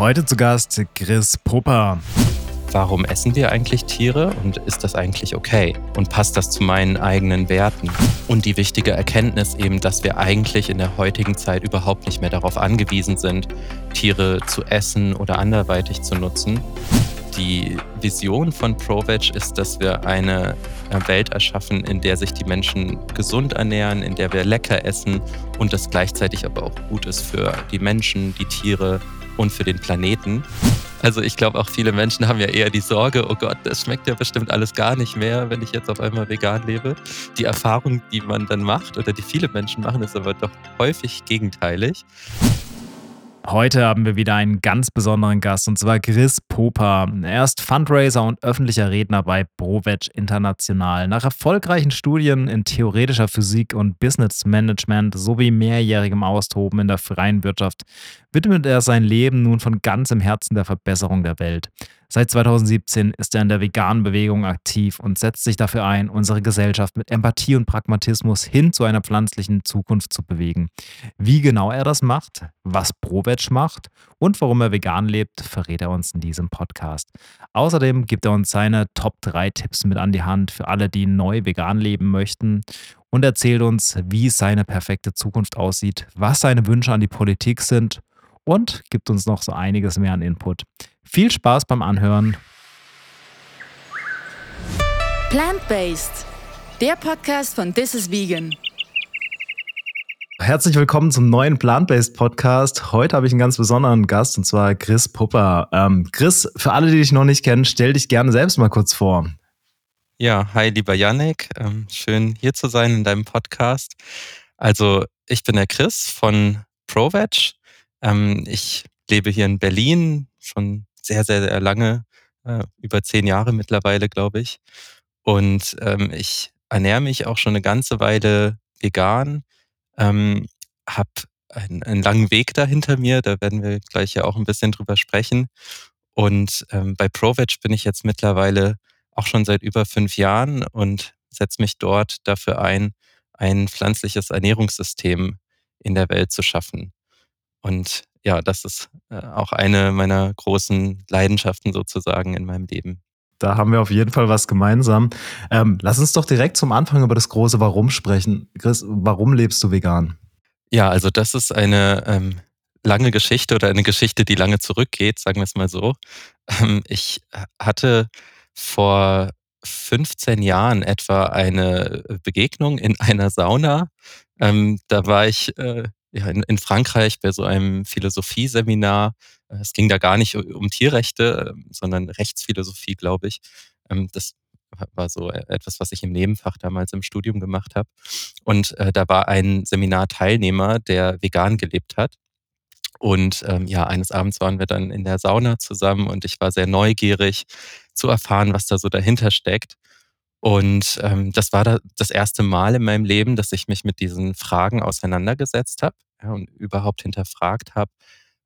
Heute zu Gast Chris Popper. Warum essen wir eigentlich Tiere und ist das eigentlich okay? Und passt das zu meinen eigenen Werten? Und die wichtige Erkenntnis eben, dass wir eigentlich in der heutigen Zeit überhaupt nicht mehr darauf angewiesen sind, Tiere zu essen oder anderweitig zu nutzen. Die Vision von ProVeg ist, dass wir eine äh, Welt erschaffen, in der sich die Menschen gesund ernähren, in der wir lecker essen und das gleichzeitig aber auch gut ist für die Menschen, die Tiere und für den Planeten. Also ich glaube auch viele Menschen haben ja eher die Sorge, oh Gott, das schmeckt ja bestimmt alles gar nicht mehr, wenn ich jetzt auf einmal vegan lebe. Die Erfahrung, die man dann macht oder die viele Menschen machen, ist aber doch häufig gegenteilig. Heute haben wir wieder einen ganz besonderen Gast und zwar Chris Popa. Er ist Fundraiser und öffentlicher Redner bei Brovetch International. Nach erfolgreichen Studien in theoretischer Physik und Business Management sowie mehrjährigem Austoben in der freien Wirtschaft widmet er sein Leben nun von ganzem Herzen der Verbesserung der Welt. Seit 2017 ist er in der veganen Bewegung aktiv und setzt sich dafür ein, unsere Gesellschaft mit Empathie und Pragmatismus hin zu einer pflanzlichen Zukunft zu bewegen. Wie genau er das macht, was ProVeg macht und warum er vegan lebt, verrät er uns in diesem Podcast. Außerdem gibt er uns seine Top 3 Tipps mit an die Hand für alle, die neu vegan leben möchten und erzählt uns, wie seine perfekte Zukunft aussieht, was seine Wünsche an die Politik sind und gibt uns noch so einiges mehr an Input. Viel Spaß beim Anhören. Plant-Based, der Podcast von This is Vegan. Herzlich willkommen zum neuen Plant-Based Podcast. Heute habe ich einen ganz besonderen Gast und zwar Chris Pupper. Ähm, Chris, für alle, die dich noch nicht kennen, stell dich gerne selbst mal kurz vor. Ja, hi lieber Yannick, ähm, schön hier zu sein in deinem Podcast. Also ich bin der Chris von ProVeg. Ähm, ich lebe hier in Berlin schon sehr, sehr, sehr lange, äh, über zehn Jahre mittlerweile, glaube ich. Und ähm, ich ernähre mich auch schon eine ganze Weile vegan, ähm, habe einen, einen, langen Weg da hinter mir, da werden wir gleich ja auch ein bisschen drüber sprechen. Und ähm, bei ProVeg bin ich jetzt mittlerweile auch schon seit über fünf Jahren und setze mich dort dafür ein, ein pflanzliches Ernährungssystem in der Welt zu schaffen. Und ja, das ist äh, auch eine meiner großen Leidenschaften sozusagen in meinem Leben. Da haben wir auf jeden Fall was gemeinsam. Ähm, lass uns doch direkt zum Anfang über das große Warum sprechen. Chris, warum lebst du vegan? Ja, also das ist eine ähm, lange Geschichte oder eine Geschichte, die lange zurückgeht, sagen wir es mal so. Ähm, ich hatte vor 15 Jahren etwa eine Begegnung in einer Sauna. Ähm, da war ich äh, ja, in, in Frankreich bei so einem Philosophieseminar. Äh, es ging da gar nicht um Tierrechte, ähm, sondern Rechtsphilosophie, glaube ich. Ähm, das war so e, etwas, was ich im Nebenfach damals im Studium gemacht habe. Und äh, da war ein Seminarteilnehmer, der vegan gelebt hat. Und ähm, ja, eines Abends waren wir dann in der Sauna zusammen und ich war sehr neugierig zu erfahren, was da so dahinter steckt. Und ähm, das war da das erste Mal in meinem Leben, dass ich mich mit diesen Fragen auseinandergesetzt habe ja, und überhaupt hinterfragt habe,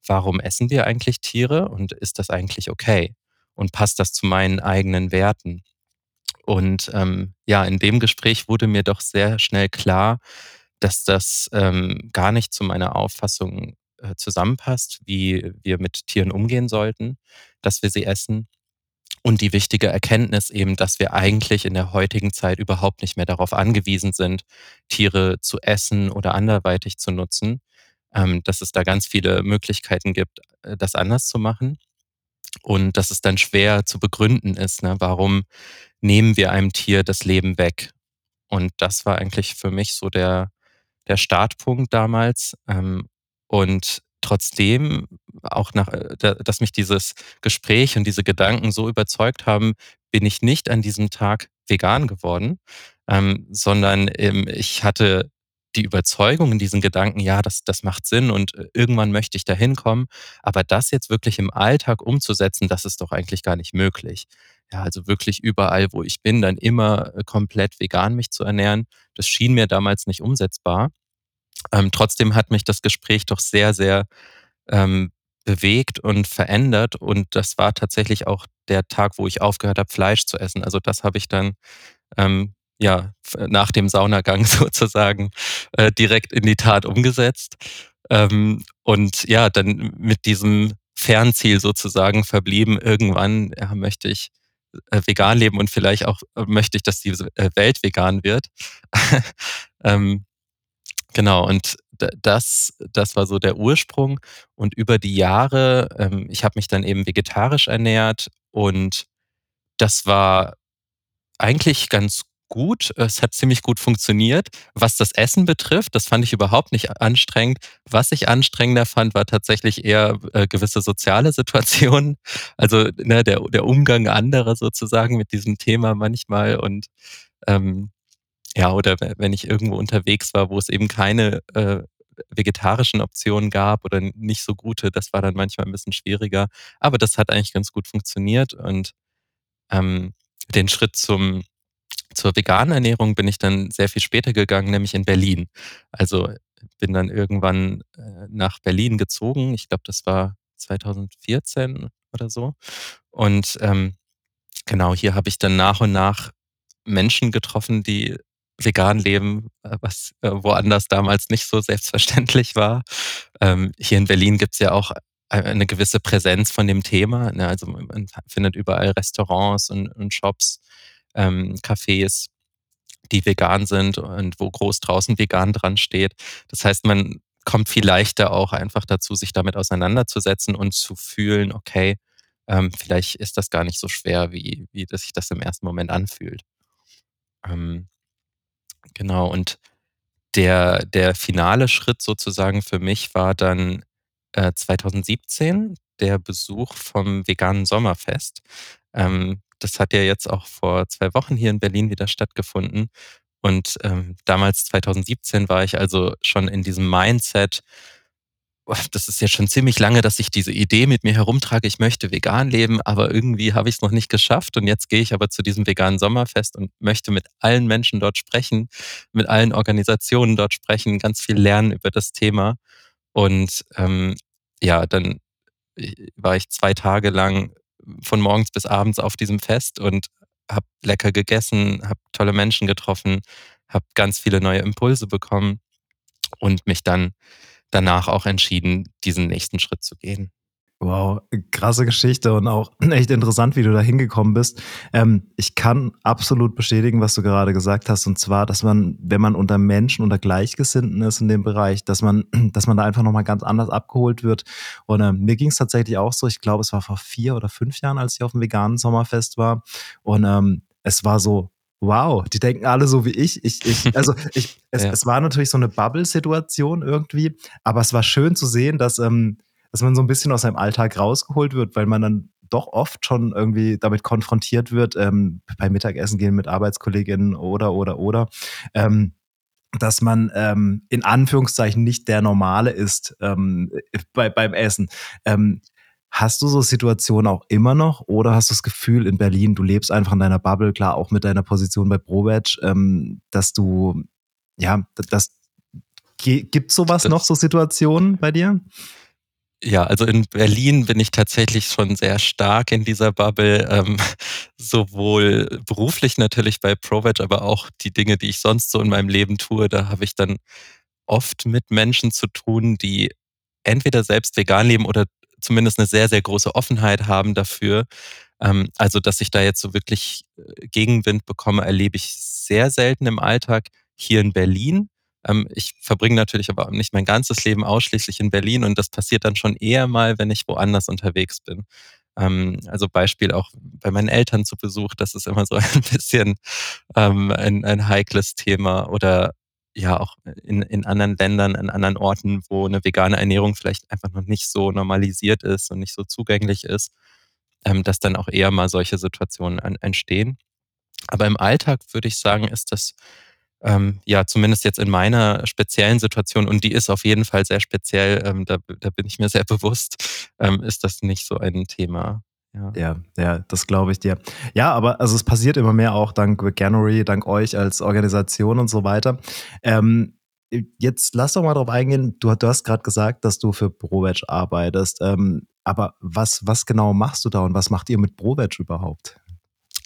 warum essen wir eigentlich Tiere und ist das eigentlich okay? Und passt das zu meinen eigenen Werten? Und ähm, ja, in dem Gespräch wurde mir doch sehr schnell klar, dass das ähm, gar nicht zu meiner Auffassung äh, zusammenpasst, wie wir mit Tieren umgehen sollten, dass wir sie essen und die wichtige Erkenntnis eben, dass wir eigentlich in der heutigen Zeit überhaupt nicht mehr darauf angewiesen sind, Tiere zu essen oder anderweitig zu nutzen, ähm, dass es da ganz viele Möglichkeiten gibt, äh, das anders zu machen und dass es dann schwer zu begründen ist, ne? warum nehmen wir einem Tier das Leben weg? Und das war eigentlich für mich so der, der Startpunkt damals. Ähm, und trotzdem auch nach, äh, dass mich dieses Gespräch und diese Gedanken so überzeugt haben, bin ich nicht an diesem Tag vegan geworden, ähm, sondern ähm, ich hatte die Überzeugung in diesen Gedanken, ja, das, das macht Sinn und äh, irgendwann möchte ich da hinkommen. Aber das jetzt wirklich im Alltag umzusetzen, das ist doch eigentlich gar nicht möglich. Ja, also wirklich überall, wo ich bin, dann immer äh, komplett vegan mich zu ernähren, das schien mir damals nicht umsetzbar. Ähm, trotzdem hat mich das Gespräch doch sehr, sehr ähm, bewegt und verändert. Und das war tatsächlich auch der Tag, wo ich aufgehört habe, Fleisch zu essen. Also das habe ich dann ähm, ja nach dem Saunagang sozusagen äh, direkt in die Tat umgesetzt. Ähm, und ja, dann mit diesem Fernziel sozusagen verblieben. Irgendwann ja, möchte ich äh, vegan leben und vielleicht auch äh, möchte ich, dass die äh, Welt vegan wird. ähm, genau, und das, das war so der Ursprung. Und über die Jahre, ähm, ich habe mich dann eben vegetarisch ernährt und das war eigentlich ganz gut. Es hat ziemlich gut funktioniert. Was das Essen betrifft, das fand ich überhaupt nicht anstrengend. Was ich anstrengender fand, war tatsächlich eher äh, gewisse soziale Situationen. Also ne, der, der Umgang anderer sozusagen mit diesem Thema manchmal und ähm, ja, oder wenn ich irgendwo unterwegs war, wo es eben keine äh, vegetarischen Optionen gab oder nicht so gute, das war dann manchmal ein bisschen schwieriger. Aber das hat eigentlich ganz gut funktioniert und ähm, den Schritt zum zur veganen Ernährung bin ich dann sehr viel später gegangen, nämlich in Berlin. Also bin dann irgendwann äh, nach Berlin gezogen. Ich glaube, das war 2014 oder so. Und ähm, genau, hier habe ich dann nach und nach Menschen getroffen, die vegan leben, äh, was äh, woanders damals nicht so selbstverständlich war. Ähm, hier in Berlin gibt es ja auch eine gewisse Präsenz von dem Thema. Ne? Also man findet überall Restaurants und, und Shops, ähm, Cafés, die vegan sind und wo groß draußen vegan dran steht. Das heißt, man kommt viel leichter auch einfach dazu, sich damit auseinanderzusetzen und zu fühlen, okay, ähm, vielleicht ist das gar nicht so schwer, wie, wie sich das im ersten Moment anfühlt. Ähm, genau, und der, der finale Schritt sozusagen für mich war dann äh, 2017 der Besuch vom veganen Sommerfest. Ähm, das hat ja jetzt auch vor zwei Wochen hier in Berlin wieder stattgefunden. Und ähm, damals 2017 war ich also schon in diesem Mindset, das ist ja schon ziemlich lange, dass ich diese Idee mit mir herumtrage, ich möchte vegan leben, aber irgendwie habe ich es noch nicht geschafft. Und jetzt gehe ich aber zu diesem veganen Sommerfest und möchte mit allen Menschen dort sprechen, mit allen Organisationen dort sprechen, ganz viel lernen über das Thema. Und ähm, ja, dann äh, war ich zwei Tage lang von morgens bis abends auf diesem Fest und habe lecker gegessen, habe tolle Menschen getroffen, habe ganz viele neue Impulse bekommen und mich dann danach auch entschieden, diesen nächsten Schritt zu gehen. Wow, krasse Geschichte und auch echt interessant, wie du da hingekommen bist. Ähm, ich kann absolut bestätigen, was du gerade gesagt hast, und zwar, dass man, wenn man unter Menschen, unter Gleichgesinnten ist in dem Bereich, dass man, dass man da einfach nochmal ganz anders abgeholt wird. Und äh, mir ging es tatsächlich auch so, ich glaube, es war vor vier oder fünf Jahren, als ich auf dem veganen Sommerfest war. Und ähm, es war so, wow, die denken alle so wie ich. Ich, ich also ich, es, ja. es war natürlich so eine Bubble-Situation irgendwie, aber es war schön zu sehen, dass ähm, dass man so ein bisschen aus seinem Alltag rausgeholt wird, weil man dann doch oft schon irgendwie damit konfrontiert wird, ähm, beim Mittagessen gehen mit Arbeitskolleginnen oder, oder, oder. Ähm, dass man ähm, in Anführungszeichen nicht der Normale ist ähm, bei, beim Essen. Hast du so Situationen auch immer noch oder hast du das Gefühl in Berlin, du lebst einfach in deiner Bubble, klar auch mit deiner Position bei ProVeg, ähm, dass du, ja, das, gibt sowas das, noch, so Situationen bei dir? Ja, also in Berlin bin ich tatsächlich schon sehr stark in dieser Bubble, ähm, sowohl beruflich natürlich bei ProVeg, aber auch die Dinge, die ich sonst so in meinem Leben tue, da habe ich dann oft mit Menschen zu tun, die entweder selbst vegan leben oder zumindest eine sehr, sehr große Offenheit haben dafür. Ähm, also, dass ich da jetzt so wirklich äh, Gegenwind bekomme, erlebe ich sehr selten im Alltag hier in Berlin. Ähm, ich verbringe natürlich aber nicht mein ganzes Leben ausschließlich in Berlin und das passiert dann schon eher mal, wenn ich woanders unterwegs bin. Ähm, also Beispiel auch bei meinen Eltern zu Besuch, das ist immer so ein bisschen ähm, ein, ein heikles Thema oder ja auch in, in anderen Ländern, in anderen Orten, wo eine vegane Ernährung vielleicht einfach noch nicht so normalisiert ist und nicht so zugänglich ist, dass dann auch eher mal solche Situationen entstehen. Aber im Alltag würde ich sagen, ist das ähm, ja, zumindest jetzt in meiner speziellen Situation, und die ist auf jeden Fall sehr speziell, ähm, da, da bin ich mir sehr bewusst, ähm, ist das nicht so ein Thema. Ja. ja, ja, das glaube ich dir. Ja, aber also es passiert immer mehr auch dank Veganery, dank euch als Organisation und so weiter. Ähm, jetzt lass doch mal drauf eingehen. Du, du hast gerade gesagt, dass du für ProVeg arbeitest. Ähm, aber was, was genau machst du da und was macht ihr mit ProVeg überhaupt?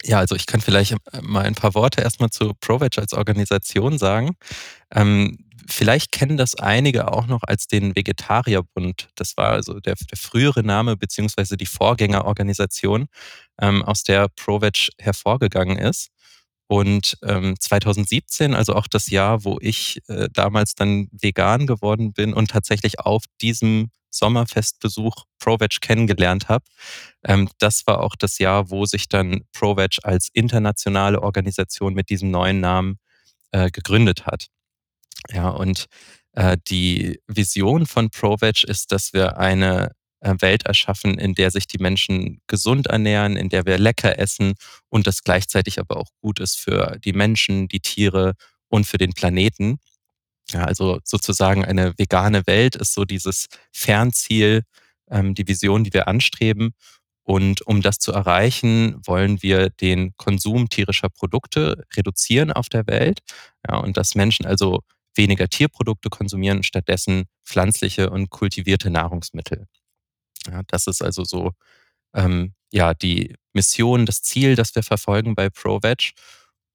Ja, also ich kann vielleicht äh, mal ein paar Worte erstmal zu ProVeg als Organisation sagen. Ähm, vielleicht kennen das einige auch noch als den Vegetarierbund. Das war also der, der frühere Name beziehungsweise die Vorgängerorganisation, ähm, aus der ProVeg hervorgegangen ist. Und ähm, 2017, also auch das Jahr, wo ich äh, damals dann vegan geworden bin und tatsächlich auf diesem Sommerfestbesuch ProVeg kennengelernt habe, ähm, das war auch das Jahr, wo sich dann ProVeg als internationale Organisation mit diesem neuen Namen äh, gegründet hat. Ja, und äh, die Vision von ProVeg ist, dass wir eine äh, Welt erschaffen, in der sich die Menschen gesund ernähren, in der wir lecker essen und das gleichzeitig aber auch gut ist für die Menschen, die Tiere und für den Planeten. Ja, also sozusagen eine vegane Welt ist so dieses Fernziel, ähm, die Vision, die wir anstreben. Und um das zu erreichen, wollen wir den Konsum tierischer Produkte reduzieren auf der Welt. Ja, und dass Menschen also weniger Tierprodukte konsumieren, stattdessen pflanzliche und kultivierte Nahrungsmittel. Ja, das ist also so ähm, ja, die Mission, das Ziel, das wir verfolgen bei ProVeg.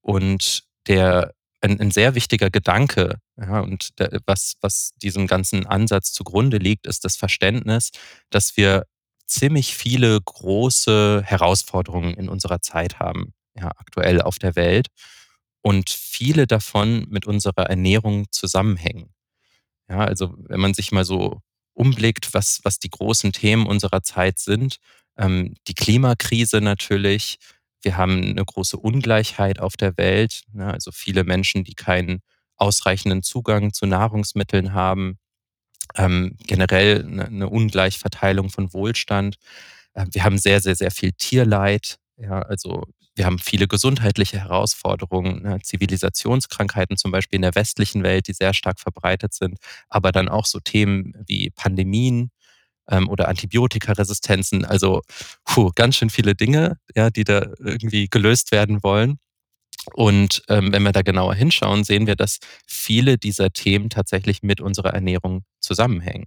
Und der ein, ein sehr wichtiger Gedanke, ja, und der, was, was diesem ganzen Ansatz zugrunde liegt, ist das Verständnis, dass wir ziemlich viele große Herausforderungen in unserer Zeit haben, ja, aktuell auf der Welt und viele davon mit unserer Ernährung zusammenhängen. Ja, also wenn man sich mal so umblickt, was, was die großen Themen unserer Zeit sind, ähm, die Klimakrise natürlich, wir haben eine große Ungleichheit auf der Welt, ne, also viele Menschen, die keinen ausreichenden Zugang zu Nahrungsmitteln haben, ähm, generell eine, eine Ungleichverteilung von Wohlstand. Äh, wir haben sehr, sehr, sehr viel Tierleid. Ja, also wir haben viele gesundheitliche Herausforderungen, ne, Zivilisationskrankheiten zum Beispiel in der westlichen Welt, die sehr stark verbreitet sind, aber dann auch so Themen wie Pandemien ähm, oder Antibiotikaresistenzen. Also puh, ganz schön viele Dinge, ja, die da irgendwie gelöst werden wollen. Und ähm, wenn wir da genauer hinschauen, sehen wir, dass viele dieser Themen tatsächlich mit unserer Ernährung zusammenhängen.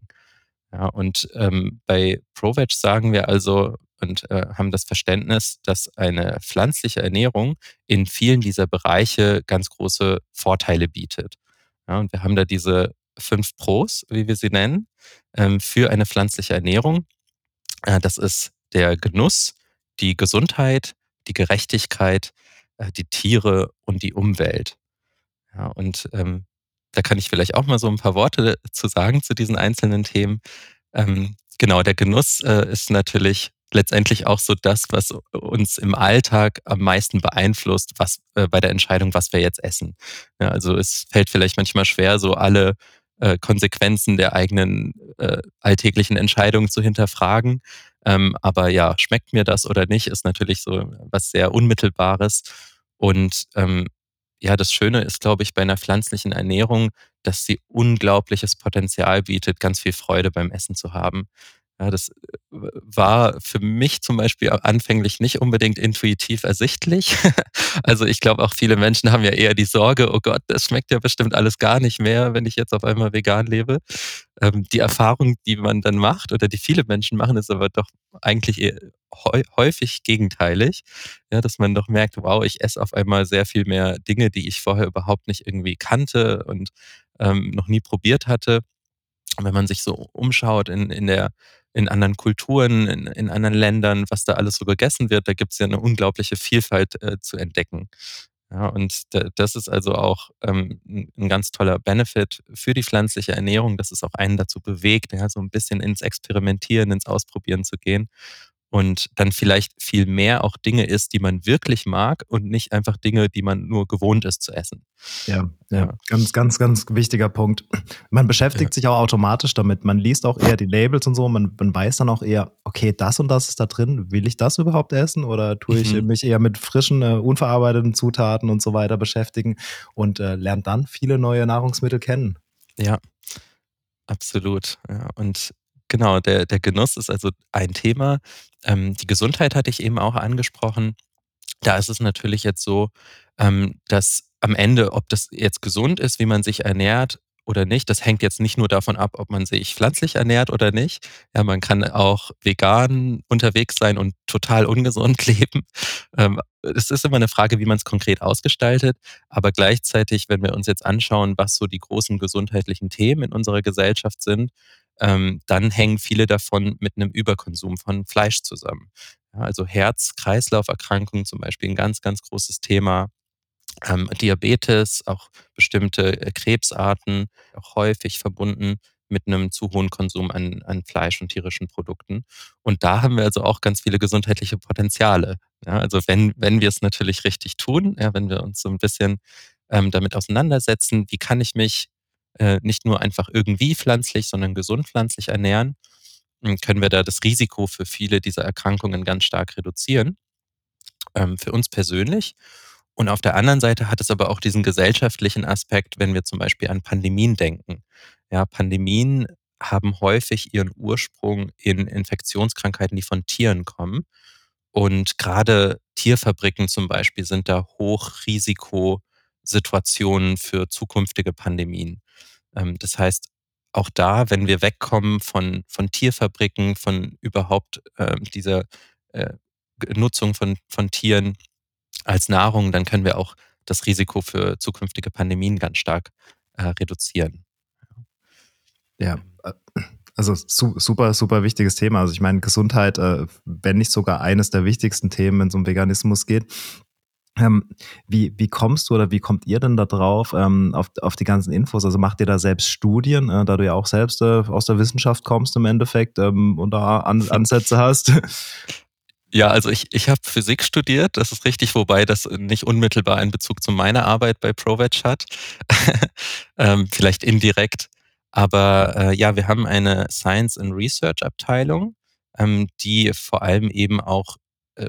Ja, und ähm, bei ProVeg sagen wir also, und äh, haben das Verständnis, dass eine pflanzliche Ernährung in vielen dieser Bereiche ganz große Vorteile bietet. Ja, und wir haben da diese fünf Pros, wie wir sie nennen, ähm, für eine pflanzliche Ernährung. Äh, das ist der Genuss, die Gesundheit, die Gerechtigkeit, äh, die Tiere und die Umwelt. Ja, und ähm, da kann ich vielleicht auch mal so ein paar Worte zu sagen zu diesen einzelnen Themen. Ähm, genau, der Genuss äh, ist natürlich letztendlich auch so das, was uns im Alltag am meisten beeinflusst, was äh, bei der Entscheidung, was wir jetzt essen. Ja, also es fällt vielleicht manchmal schwer, so alle äh, Konsequenzen der eigenen äh, alltäglichen Entscheidungen zu hinterfragen. Ähm, aber ja, schmeckt mir das oder nicht, ist natürlich so was sehr Unmittelbares. Und ähm, ja, das Schöne ist, glaube ich, bei einer pflanzlichen Ernährung, dass sie unglaubliches Potenzial bietet, ganz viel Freude beim Essen zu haben. Ja, das äh, war für mich zum Beispiel anfänglich nicht unbedingt intuitiv ersichtlich. Also ich glaube, auch viele Menschen haben ja eher die Sorge, oh Gott, das schmeckt ja bestimmt alles gar nicht mehr, wenn ich jetzt auf einmal vegan lebe. Ähm, die Erfahrung, die man dann macht oder die viele Menschen machen, ist aber doch eigentlich häufig gegenteilig. Ja, dass man doch merkt, wow, ich esse auf einmal sehr viel mehr Dinge, die ich vorher überhaupt nicht irgendwie kannte und ähm, noch nie probiert hatte. Und wenn man sich so umschaut in, in der in anderen Kulturen, in, in anderen Ländern, was da alles so gegessen wird. Da gibt es ja eine unglaubliche Vielfalt äh, zu entdecken. Ja, und das ist also auch ähm, ein ganz toller Benefit für die pflanzliche Ernährung, dass es auch einen dazu bewegt, ja, so ein bisschen ins Experimentieren, ins Ausprobieren zu gehen und dann vielleicht viel mehr auch Dinge isst, die man wirklich mag und nicht einfach Dinge, die man nur gewohnt ist zu essen. Ja, ja, ja. ganz, ganz, ganz wichtiger Punkt. Man beschäftigt ja. sich auch automatisch damit. Man liest auch eher die Labels und so. Man, man weiß dann auch eher, okay, das und das ist da drin. Will ich das überhaupt essen oder tue ich mhm. mich eher mit frischen, äh, unverarbeiteten Zutaten und so weiter beschäftigen und äh, lernt dann viele neue Nahrungsmittel kennen. Ja, absolut. Ja, und Genau, der, der Genuss ist also ein Thema. Ähm, die Gesundheit hatte ich eben auch angesprochen. Da ist es natürlich jetzt so, ähm, dass am Ende, ob das jetzt gesund ist, wie man sich ernährt, oder nicht. Das hängt jetzt nicht nur davon ab, ob man sich pflanzlich ernährt oder nicht. Ja, man kann auch vegan unterwegs sein und total ungesund leben. Ähm, es ist immer eine Frage, wie man es konkret ausgestaltet. Aber gleichzeitig, wenn wir uns jetzt anschauen, was so die großen gesundheitlichen Themen in unserer Gesellschaft sind, ähm, dann hängen viele davon mit einem Überkonsum von Fleisch zusammen. Ja, also Herz-Kreislauf-Erkrankungen zum Beispiel ein ganz, ganz großes Thema ähm, Diabetes, auch bestimmte äh, Krebsarten, auch häufig verbunden mit einem zu hohen Konsum an, an Fleisch und tierischen Produkten. Und da haben wir also auch ganz viele gesundheitliche Potenziale. Ja, also wenn, wenn wir es natürlich richtig tun, ja, wenn wir uns so ein bisschen ähm, damit auseinandersetzen, wie kann ich mich äh, nicht nur einfach irgendwie pflanzlich, sondern gesund pflanzlich ernähren, können wir da das Risiko für viele dieser Erkrankungen ganz stark reduzieren. Ähm, für uns persönlich und auf der anderen Seite hat es aber auch diesen gesellschaftlichen Aspekt, wenn wir zum Beispiel an Pandemien denken. Ja, Pandemien haben häufig ihren Ursprung in Infektionskrankheiten, die von Tieren kommen. Und gerade Tierfabriken zum Beispiel sind da Hochrisikosituationen für zukünftige Pandemien. Ähm, das heißt, auch da, wenn wir wegkommen von, von Tierfabriken, von überhaupt äh, dieser äh, Nutzung von, von Tieren, als Nahrung, dann können wir auch das Risiko für zukünftige Pandemien ganz stark äh, reduzieren. Ja, äh, also su super, super wichtiges Thema. Also ich meine, Gesundheit, äh, wenn nicht sogar eines der wichtigsten Themen, wenn es um Veganismus geht. Ähm, wie, wie kommst du oder wie kommt ihr denn da drauf ähm, auf, auf die ganzen Infos? Also macht ihr da selbst Studien, äh, da du ja auch selbst äh, aus der Wissenschaft kommst im Endeffekt ähm, und da An Ansätze hast? Ja, also ich, ich habe Physik studiert, das ist richtig, wobei das nicht unmittelbar einen Bezug zu meiner Arbeit bei ProVeg hat. ähm, vielleicht indirekt. Aber äh, ja, wir haben eine Science and Research Abteilung, ähm, die vor allem eben auch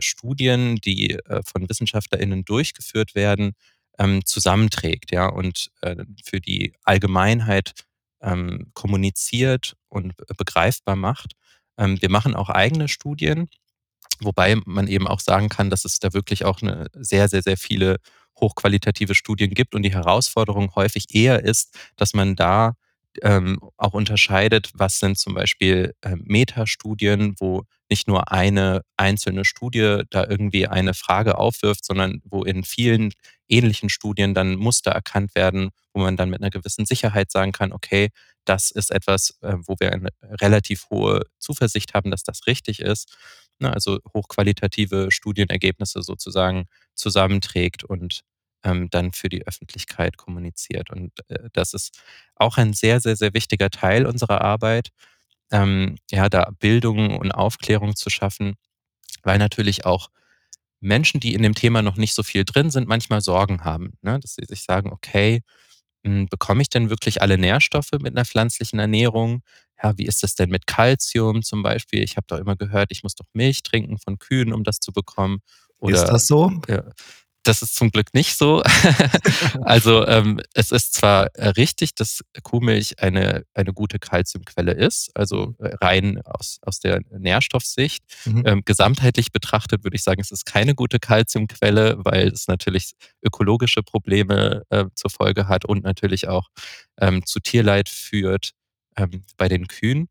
Studien, die äh, von WissenschaftlerInnen durchgeführt werden, ähm, zusammenträgt, ja, und äh, für die Allgemeinheit ähm, kommuniziert und begreifbar macht. Ähm, wir machen auch eigene Studien Wobei man eben auch sagen kann, dass es da wirklich auch eine sehr, sehr, sehr viele hochqualitative Studien gibt und die Herausforderung häufig eher ist, dass man da ähm, auch unterscheidet, was sind zum Beispiel äh, Metastudien, wo nicht nur eine einzelne Studie da irgendwie eine Frage aufwirft, sondern wo in vielen ähnlichen Studien dann Muster erkannt werden, wo man dann mit einer gewissen Sicherheit sagen kann, okay, das ist etwas, äh, wo wir eine relativ hohe Zuversicht haben, dass das richtig ist ne, also hochqualitative Studienergebnisse sozusagen zusammenträgt und ähm, dann für die Öffentlichkeit kommuniziert. Und äh, das ist auch ein sehr, sehr, sehr wichtiger Teil unserer Arbeit, ähm, ja, da Bildung und Aufklärung zu schaffen, weil natürlich auch Menschen, die in dem Thema noch nicht so viel drin sind, manchmal Sorgen haben, ne? dass sie sich sagen, okay, hm, bekomme ich denn wirklich alle Nährstoffe mit einer pflanzlichen Ernährung? Ja, wie ist das denn mit Kalzium zum Beispiel? Ich habe doch immer gehört, ich muss doch Milch trinken von Kühen, um das zu bekommen. Oder, ist das so? Ja, das ist zum Glück nicht so. also ähm, es ist zwar äh, richtig, dass Kuhmilch eine, eine gute Kalziumquelle ist, also äh, rein aus, aus der Nährstoffsicht. Mhm. Ähm, gesamtheitlich betrachtet würde ich sagen, es ist keine gute Kalziumquelle, weil es natürlich ökologische Probleme äh, zur Folge hat und natürlich auch ähm, zu Tierleid führt ähm, bei den Kühen.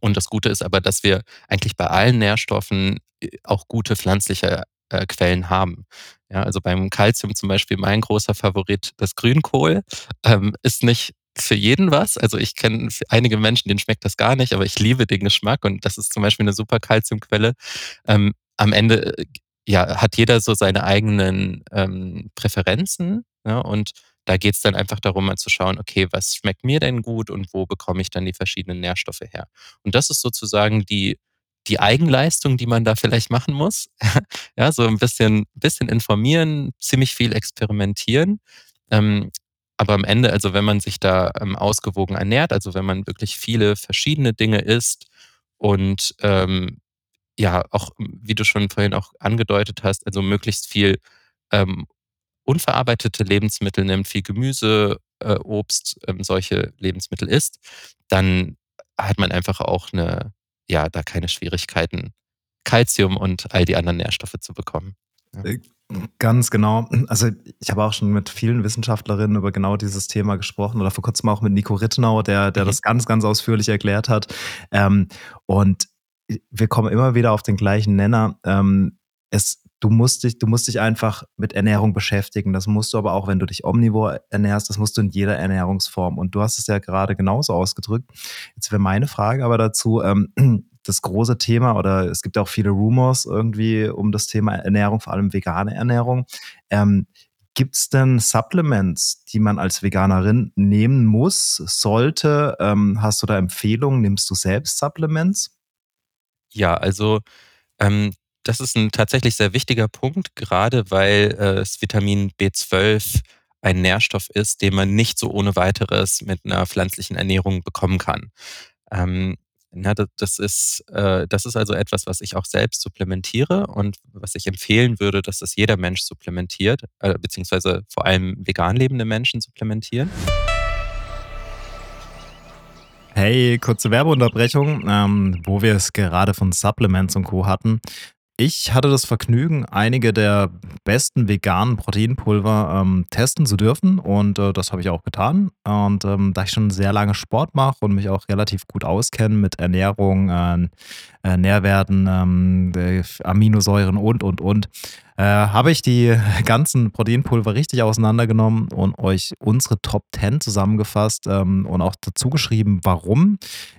Und das Gute ist aber, dass wir eigentlich bei allen Nährstoffen äh, auch gute pflanzliche äh, Quellen haben. Ja, also beim Kalzium zum Beispiel mein großer Favorit, das Grünkohl, ähm, ist nicht für jeden was. Also ich kenne einige Menschen, denen schmeckt das gar nicht, aber ich liebe den Geschmack und das ist zum Beispiel eine super Kalziumquelle. Ähm, am Ende äh, ja, hat jeder so seine eigenen ähm, Präferenzen ja, und da geht es dann einfach darum, mal zu schauen, okay, was schmeckt mir denn gut und wo bekomme ich dann die verschiedenen Nährstoffe her? Und das ist sozusagen die die Eigenleistung, die man da vielleicht machen muss. ja, so ein bisschen, bisschen informieren, ziemlich viel experimentieren. Ähm, aber am Ende, also wenn man sich da ähm, ausgewogen ernährt, also wenn man wirklich viele verschiedene Dinge isst und ähm, ja, auch, wie du schon vorhin auch angedeutet hast, also möglichst viel ähm, unverarbeitete Lebensmittel nimmt, viel Gemüse, äh, Obst, ähm, solche Lebensmittel isst, dann hat man einfach auch eine, ja, da keine Schwierigkeiten, Kalzium und all die anderen Nährstoffe zu bekommen. Ja. Äh, ganz genau. Also ich habe auch schon mit vielen Wissenschaftlerinnen über genau dieses Thema gesprochen oder vor kurzem auch mit Nico Rittenau, der, der mhm. das ganz, ganz ausführlich erklärt hat. Ähm, und wir kommen immer wieder auf den gleichen Nenner. Ähm, es, du musst dich, du musst dich einfach mit Ernährung beschäftigen. Das musst du aber auch, wenn du dich omnivor ernährst, das musst du in jeder Ernährungsform. Und du hast es ja gerade genauso ausgedrückt. Jetzt wäre meine Frage aber dazu, ähm, das große Thema oder es gibt auch viele Rumors irgendwie um das Thema Ernährung, vor allem vegane Ernährung. Ähm, Gibt es denn Supplements, die man als Veganerin nehmen muss, sollte? Ähm, hast du da Empfehlungen? Nimmst du selbst Supplements? Ja, also ähm, das ist ein tatsächlich sehr wichtiger Punkt, gerade weil äh, das Vitamin B12 ein Nährstoff ist, den man nicht so ohne weiteres mit einer pflanzlichen Ernährung bekommen kann. Ähm, na, das, ist, äh, das ist also etwas, was ich auch selbst supplementiere und was ich empfehlen würde, dass das jeder Mensch supplementiert, äh, beziehungsweise vor allem vegan lebende Menschen supplementieren. Hey, kurze Werbeunterbrechung, ähm, wo wir es gerade von Supplements und Co. hatten. Ich hatte das Vergnügen, einige der besten veganen Proteinpulver ähm, testen zu dürfen und äh, das habe ich auch getan. Und ähm, da ich schon sehr lange Sport mache und mich auch relativ gut auskenne mit Ernährung, äh, äh, Nährwerten, ähm, Aminosäuren und, und, und, äh, habe ich die ganzen Proteinpulver richtig auseinandergenommen und euch unsere Top 10 zusammengefasst ähm, und auch dazu geschrieben, warum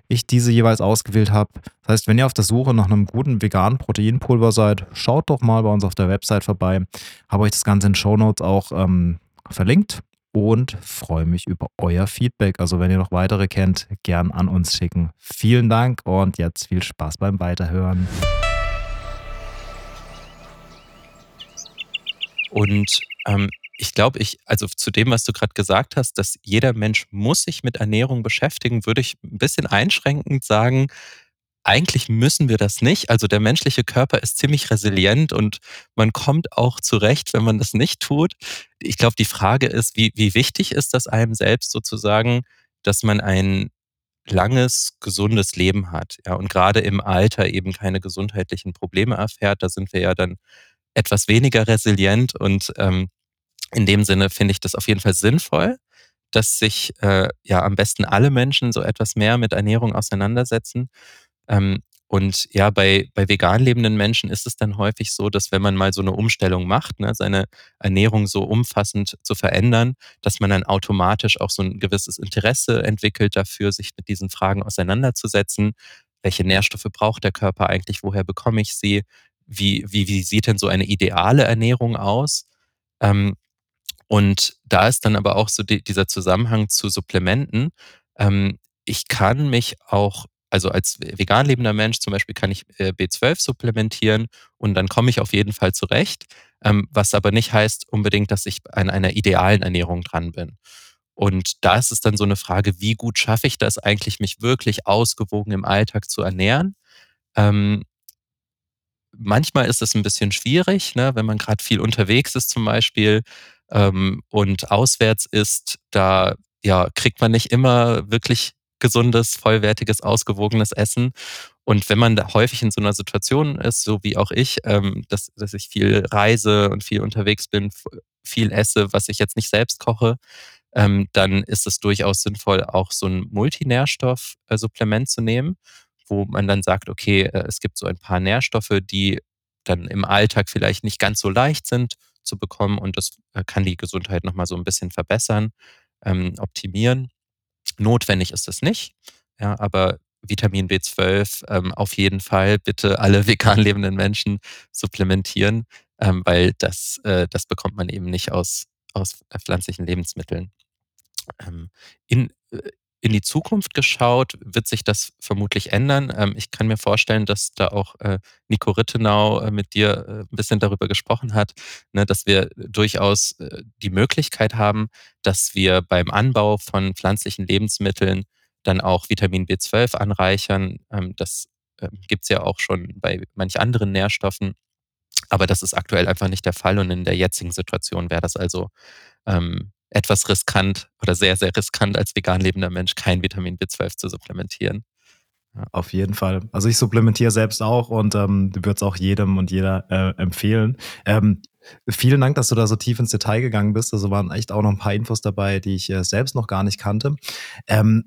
ich diese jeweils ausgewählt habe. Das heißt, wenn ihr auf der Suche nach einem guten veganen Proteinpulver seid, schaut doch mal bei uns auf der Website vorbei. Habe euch das Ganze in Show Notes auch ähm, verlinkt und freue mich über euer Feedback. Also wenn ihr noch weitere kennt, gern an uns schicken. Vielen Dank und jetzt viel Spaß beim Weiterhören. Und ähm, ich glaube, ich, also zu dem, was du gerade gesagt hast, dass jeder Mensch muss sich mit Ernährung beschäftigen, würde ich ein bisschen einschränkend sagen, eigentlich müssen wir das nicht. Also der menschliche Körper ist ziemlich resilient und man kommt auch zurecht, wenn man das nicht tut. Ich glaube, die Frage ist, wie, wie wichtig ist das einem selbst sozusagen, dass man ein langes, gesundes Leben hat. Ja, und gerade im Alter eben keine gesundheitlichen Probleme erfährt. Da sind wir ja dann etwas weniger resilient und ähm, in dem Sinne finde ich das auf jeden Fall sinnvoll, dass sich äh, ja am besten alle Menschen so etwas mehr mit Ernährung auseinandersetzen. Ähm, und ja, bei, bei vegan lebenden Menschen ist es dann häufig so, dass wenn man mal so eine Umstellung macht, ne, seine Ernährung so umfassend zu verändern, dass man dann automatisch auch so ein gewisses Interesse entwickelt dafür, sich mit diesen Fragen auseinanderzusetzen. Welche Nährstoffe braucht der Körper eigentlich? Woher bekomme ich sie? Wie, wie, wie sieht denn so eine ideale Ernährung aus? Ähm, und da ist dann aber auch so die, dieser Zusammenhang zu Supplementen. Ähm, ich kann mich auch also als vegan lebender Mensch zum Beispiel kann ich äh, B12 supplementieren und dann komme ich auf jeden Fall zurecht, ähm, was aber nicht heißt unbedingt, dass ich an einer idealen Ernährung dran bin. Und da ist es dann so eine Frage, wie gut schaffe ich das eigentlich, mich wirklich ausgewogen im Alltag zu ernähren? Ähm, manchmal ist es ein bisschen schwierig, ne, wenn man gerade viel unterwegs ist zum Beispiel ähm, und auswärts ist, da ja, kriegt man nicht immer wirklich gesundes, vollwertiges, ausgewogenes Essen. Und wenn man da häufig in so einer Situation ist, so wie auch ich, ähm, dass, dass ich viel reise und viel unterwegs bin, viel esse, was ich jetzt nicht selbst koche, ähm, dann ist es durchaus sinnvoll, auch so ein Multinährstoff-Supplement zu nehmen, wo man dann sagt, okay, äh, es gibt so ein paar Nährstoffe, die dann im Alltag vielleicht nicht ganz so leicht sind zu bekommen und das äh, kann die Gesundheit nochmal so ein bisschen verbessern, ähm, optimieren. Notwendig ist es nicht, ja, aber Vitamin B12 ähm, auf jeden Fall bitte alle vegan lebenden Menschen supplementieren, ähm, weil das, äh, das bekommt man eben nicht aus, aus pflanzlichen Lebensmitteln. Ähm, in, äh, in die Zukunft geschaut, wird sich das vermutlich ändern. Ähm, ich kann mir vorstellen, dass da auch äh, Nico Rittenau äh, mit dir äh, ein bisschen darüber gesprochen hat, ne, dass wir durchaus die Möglichkeit haben, dass wir beim Anbau von pflanzlichen Lebensmitteln dann auch Vitamin B12 anreichern. Ähm, das ähm, gibt es ja auch schon bei manch anderen Nährstoffen. Aber das ist aktuell einfach nicht der Fall und in der jetzigen Situation wäre das also ähm, etwas riskant oder sehr, sehr riskant als vegan lebender Mensch kein Vitamin B12 zu supplementieren. Auf jeden Fall. Also, ich supplementiere selbst auch und, ähm, würde es auch jedem und jeder, äh, empfehlen. Ähm, vielen Dank, dass du da so tief ins Detail gegangen bist. Also, waren echt auch noch ein paar Infos dabei, die ich, äh, selbst noch gar nicht kannte. Ähm,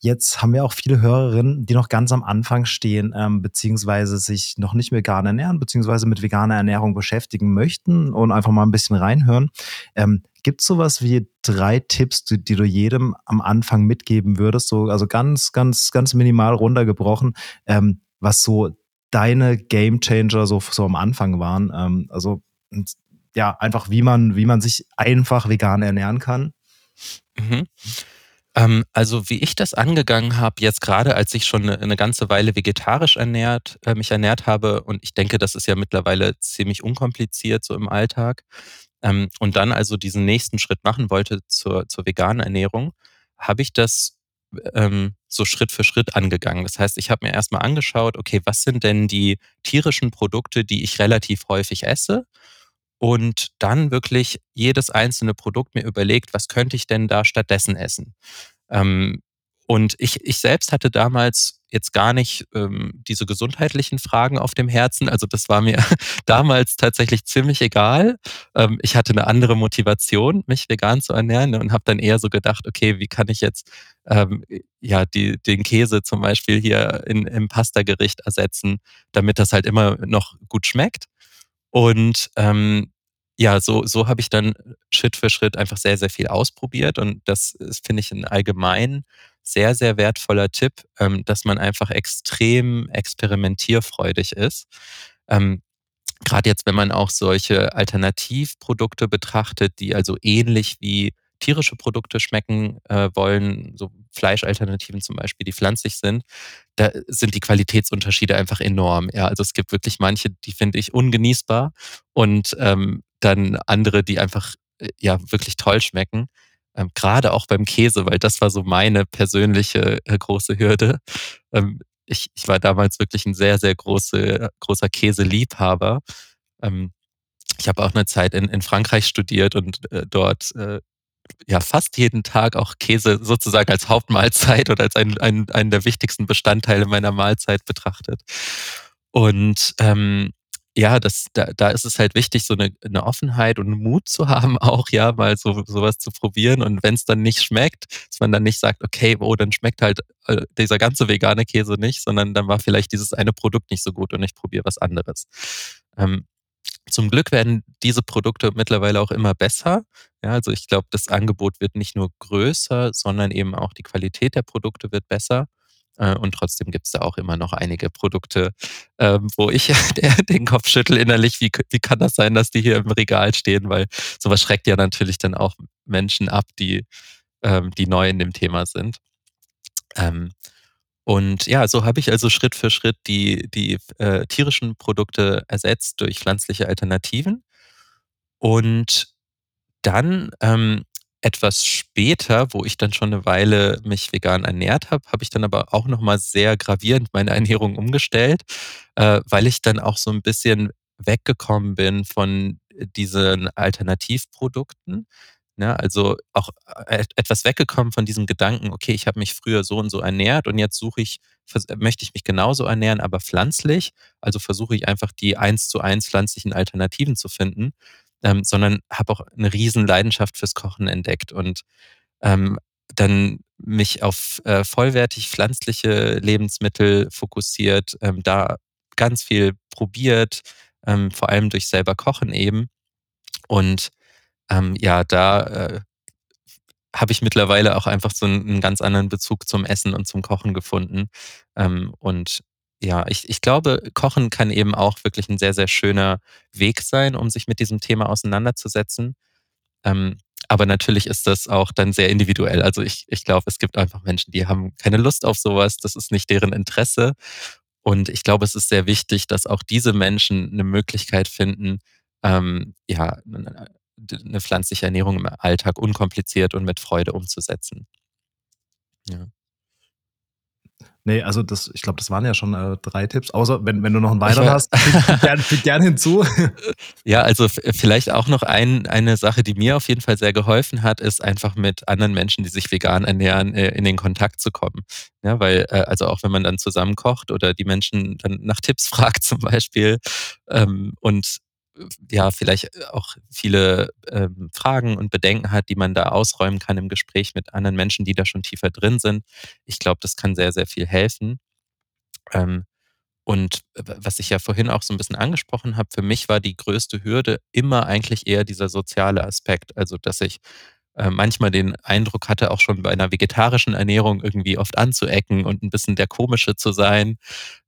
jetzt haben wir auch viele Hörerinnen, die noch ganz am Anfang stehen, ähm, beziehungsweise sich noch nicht vegan ernähren, beziehungsweise mit veganer Ernährung beschäftigen möchten und einfach mal ein bisschen reinhören. Ähm, Gibt es sowas wie drei Tipps, die, die, du jedem am Anfang mitgeben würdest? So, also ganz, ganz, ganz minimal runtergebrochen, ähm, was so deine Game Changer so, so am Anfang waren. Ähm, also ja, einfach wie man, wie man sich einfach vegan ernähren kann. Mhm. Ähm, also wie ich das angegangen habe, jetzt gerade als ich schon eine, eine ganze Weile vegetarisch ernährt, äh, mich ernährt habe, und ich denke, das ist ja mittlerweile ziemlich unkompliziert so im Alltag, ähm, und dann also diesen nächsten Schritt machen wollte zur, zur veganen Ernährung, habe ich das ähm, so Schritt für Schritt angegangen. Das heißt, ich habe mir erstmal angeschaut, okay, was sind denn die tierischen Produkte, die ich relativ häufig esse? Und dann wirklich jedes einzelne Produkt mir überlegt, was könnte ich denn da stattdessen essen? Ähm, und ich, ich selbst hatte damals jetzt gar nicht ähm, diese gesundheitlichen Fragen auf dem Herzen. Also das war mir damals tatsächlich ziemlich egal. Ähm, ich hatte eine andere Motivation, mich vegan zu ernähren und habe dann eher so gedacht, okay, wie kann ich jetzt ähm, ja die, den Käse zum Beispiel hier in, im Pastagericht ersetzen, damit das halt immer noch gut schmeckt. Und ähm, ja, so, so habe ich dann Schritt für Schritt einfach sehr, sehr viel ausprobiert. Und das finde ich, ein allgemein sehr, sehr wertvoller Tipp, ähm, dass man einfach extrem experimentierfreudig ist. Ähm, Gerade jetzt, wenn man auch solche Alternativprodukte betrachtet, die also ähnlich wie tierische Produkte schmecken äh, wollen, so Fleischalternativen zum Beispiel, die pflanzlich sind, da sind die Qualitätsunterschiede einfach enorm. Ja, also es gibt wirklich manche, die finde ich ungenießbar und ähm, dann andere, die einfach äh, ja wirklich toll schmecken. Ähm, Gerade auch beim Käse, weil das war so meine persönliche äh, große Hürde. Ähm, ich, ich war damals wirklich ein sehr, sehr große, großer Käseliebhaber. Ähm, ich habe auch eine Zeit in, in Frankreich studiert und äh, dort äh, ja fast jeden Tag auch Käse sozusagen als Hauptmahlzeit oder als einen, einen, einen der wichtigsten Bestandteile meiner Mahlzeit betrachtet. Und ähm, ja, das, da, da ist es halt wichtig, so eine, eine Offenheit und Mut zu haben, auch ja, mal so sowas zu probieren. Und wenn es dann nicht schmeckt, dass man dann nicht sagt, okay, oh, dann schmeckt halt äh, dieser ganze vegane Käse nicht, sondern dann war vielleicht dieses eine Produkt nicht so gut und ich probiere was anderes. Ähm, zum Glück werden diese Produkte mittlerweile auch immer besser. Ja, also ich glaube, das Angebot wird nicht nur größer, sondern eben auch die Qualität der Produkte wird besser. Äh, und trotzdem gibt es da auch immer noch einige Produkte, ähm, wo ich den Kopf schüttel innerlich, wie, wie kann das sein, dass die hier im Regal stehen? Weil sowas schreckt ja natürlich dann auch Menschen ab, die, ähm, die neu in dem Thema sind. Ähm, und ja, so habe ich also Schritt für Schritt die, die äh, tierischen Produkte ersetzt durch pflanzliche Alternativen. Und dann etwas später, wo ich dann schon eine Weile mich vegan ernährt habe, habe ich dann aber auch noch mal sehr gravierend meine Ernährung umgestellt, äh, weil ich dann auch so ein bisschen weggekommen bin von diesen Alternativprodukten. Ne? Also auch äh, etwas weggekommen von diesem Gedanken, okay, ich habe mich früher so und so ernährt und jetzt suche ich möchte ich mich genauso ernähren, aber pflanzlich. Also versuche ich einfach die eins zu eins pflanzlichen Alternativen zu finden ähm, sondern habe auch eine riesen Leidenschaft fürs Kochen entdeckt und ähm, dann mich auf äh, vollwertig pflanzliche Lebensmittel fokussiert, ähm, da ganz viel probiert, ähm, vor allem durch selber Kochen eben. Und ähm, ja, da äh, habe ich mittlerweile auch einfach so einen, einen, ganz anderen Bezug zum Essen und zum Kochen gefunden. Ähm, und ja, ich, ich glaube, Kochen kann eben auch wirklich ein sehr, sehr schöner Weg sein, um sich mit diesem Thema auseinanderzusetzen. Ähm, aber natürlich ist das auch dann sehr individuell. Also ich, ich glaube, es gibt einfach Menschen, die haben keine Lust auf sowas, das ist nicht deren Interesse. Und ich glaube, es ist sehr wichtig, dass auch diese Menschen eine Möglichkeit finden, ähm, ja, eine pflanzliche Ernährung im Alltag unkompliziert und mit Freude umzusetzen. Ja. Nee, also das, ich glaube, das waren ja schon äh, drei Tipps. Außer wenn, wenn du noch einen weiteren hast, füg gern, gern hinzu. Ja, also vielleicht auch noch ein, eine Sache, die mir auf jeden Fall sehr geholfen hat, ist einfach mit anderen Menschen, die sich vegan ernähren, äh, in den Kontakt zu kommen. Ja, weil, äh, also auch wenn man dann zusammen kocht oder die Menschen dann nach Tipps fragt zum Beispiel ähm, und ja, vielleicht auch viele ähm, Fragen und Bedenken hat, die man da ausräumen kann im Gespräch mit anderen Menschen, die da schon tiefer drin sind. Ich glaube, das kann sehr, sehr viel helfen. Ähm, und was ich ja vorhin auch so ein bisschen angesprochen habe, für mich war die größte Hürde immer eigentlich eher dieser soziale Aspekt. Also, dass ich äh, manchmal den Eindruck hatte, auch schon bei einer vegetarischen Ernährung irgendwie oft anzuecken und ein bisschen der Komische zu sein.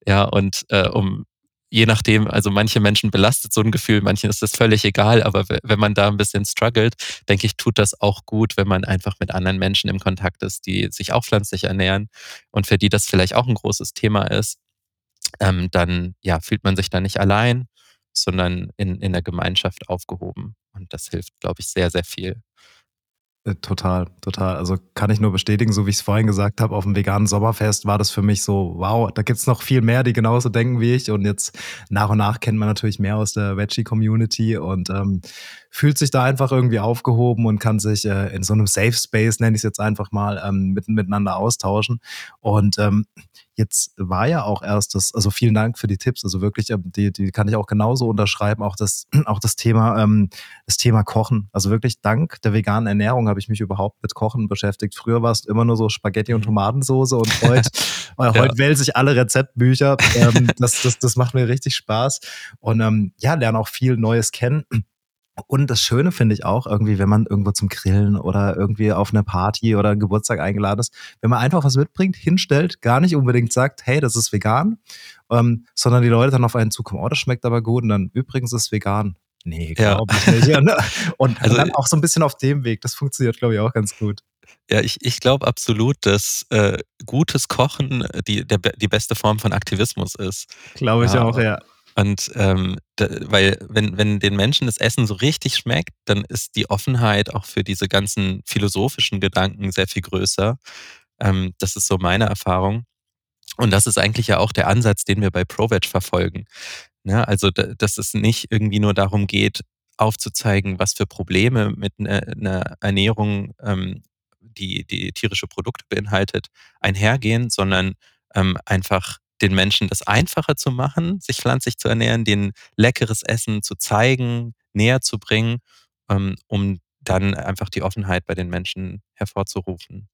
Ja, und äh, um je nachdem, also manche Menschen belastet so ein Gefühl, manchen ist das völlig egal, aber wenn man da ein bisschen struggelt, denke ich, tut das auch gut, wenn man einfach mit anderen Menschen im Kontakt ist, die sich auch pflanzlich ernähren und für die das vielleicht auch ein großes Thema ist, ähm, dann ja, fühlt man sich da nicht allein, sondern in, in der Gemeinschaft aufgehoben. Und das hilft, glaube ich, sehr, sehr viel. Äh, total, total. Also kann ich nur bestätigen, so wie ich es vorhin gesagt habe, auf dem veganen Sommerfest war das für mich so, wow, da gibt es noch viel mehr, die genauso denken wie ich. Und jetzt nach und nach kennt man natürlich mehr aus der Veggie-Community und ähm, fühlt sich da einfach irgendwie aufgehoben und kann sich äh, in so einem Safe Space, nenne ich es jetzt einfach mal, ähm, mit, miteinander austauschen. Und ähm, jetzt war ja auch erst das, also vielen Dank für die Tipps, also wirklich, ähm, die, die kann ich auch genauso unterschreiben, auch das, auch das Thema, ähm, das Thema Kochen. Also wirklich dank der veganen Ernährung habe ich mich überhaupt mit Kochen beschäftigt. Früher war es immer nur so Spaghetti und mhm. Tomatensoße und heute, äh, ja. heute wählen sich alle Rezeptbücher. Ähm, das, das, das macht mir richtig Spaß und ähm, ja, lerne auch viel Neues kennen. Und das Schöne finde ich auch irgendwie, wenn man irgendwo zum Grillen oder irgendwie auf eine Party oder einen Geburtstag eingeladen ist, wenn man einfach was mitbringt, hinstellt, gar nicht unbedingt sagt, hey, das ist vegan, ähm, sondern die Leute dann auf einen zukommen, oh, das schmeckt aber gut und dann übrigens ist vegan. Nee, glaube ja. ich nicht. Ne? Und also, dann auch so ein bisschen auf dem Weg, das funktioniert, glaube ich, auch ganz gut. Ja, ich, ich glaube absolut, dass äh, gutes Kochen die, der, die beste Form von Aktivismus ist. Glaube ich ja, auch, ja. Und ähm, da, weil wenn, wenn den Menschen das Essen so richtig schmeckt, dann ist die Offenheit auch für diese ganzen philosophischen Gedanken sehr viel größer. Ähm, das ist so meine Erfahrung. Und das ist eigentlich ja auch der Ansatz, den wir bei ProVeg verfolgen. Ja, ne, also, da, dass es nicht irgendwie nur darum geht, aufzuzeigen, was für Probleme mit einer ne Ernährung, ähm, die, die tierische Produkte beinhaltet, einhergehen, sondern ähm, einfach den Menschen das einfacher zu machen, sich pflanzlich zu ernähren, den leckeres Essen zu zeigen, näher zu bringen, ähm, um dann einfach die Offenheit bei den Menschen hervorzurufen.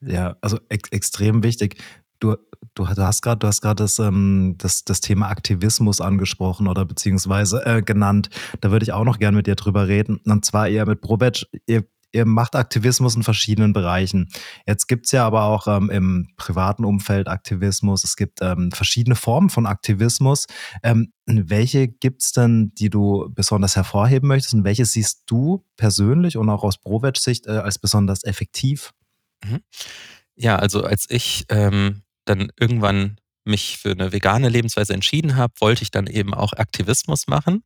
Ja, also ex extrem wichtig. Du, du hast gerade das, ähm, das, das Thema Aktivismus angesprochen oder beziehungsweise äh, genannt. Da würde ich auch noch gerne mit dir drüber reden. Und zwar eher mit Probec. Ihr ihr macht Aktivismus in verschiedenen Bereichen. Jetzt gibt es ja aber auch ähm, im privaten Umfeld Aktivismus. Es gibt ähm, verschiedene Formen von Aktivismus. Ähm, welche gibt es denn, die du besonders hervorheben möchtest und welche siehst du persönlich und auch aus Provetsch-Sicht äh, als besonders effektiv? Mhm. Ja, also als ich ähm, dann irgendwann mich für eine vegane Lebensweise entschieden habe, wollte ich dann eben auch Aktivismus machen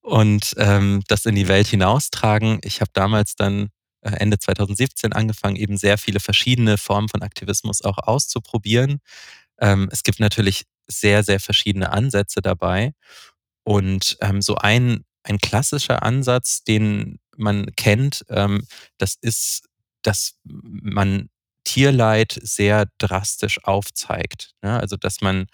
und ähm, das in die Welt hinaustragen. Ich habe damals dann Ende 2017 angefangen, eben sehr viele verschiedene Formen von Aktivismus auch auszuprobieren. Ähm, es gibt natürlich sehr, sehr verschiedene Ansätze dabei. Und ähm, so ein, ein klassischer Ansatz, den man kennt, ähm, das ist, dass man Tierleid sehr drastisch aufzeigt. Ne? Also, dass man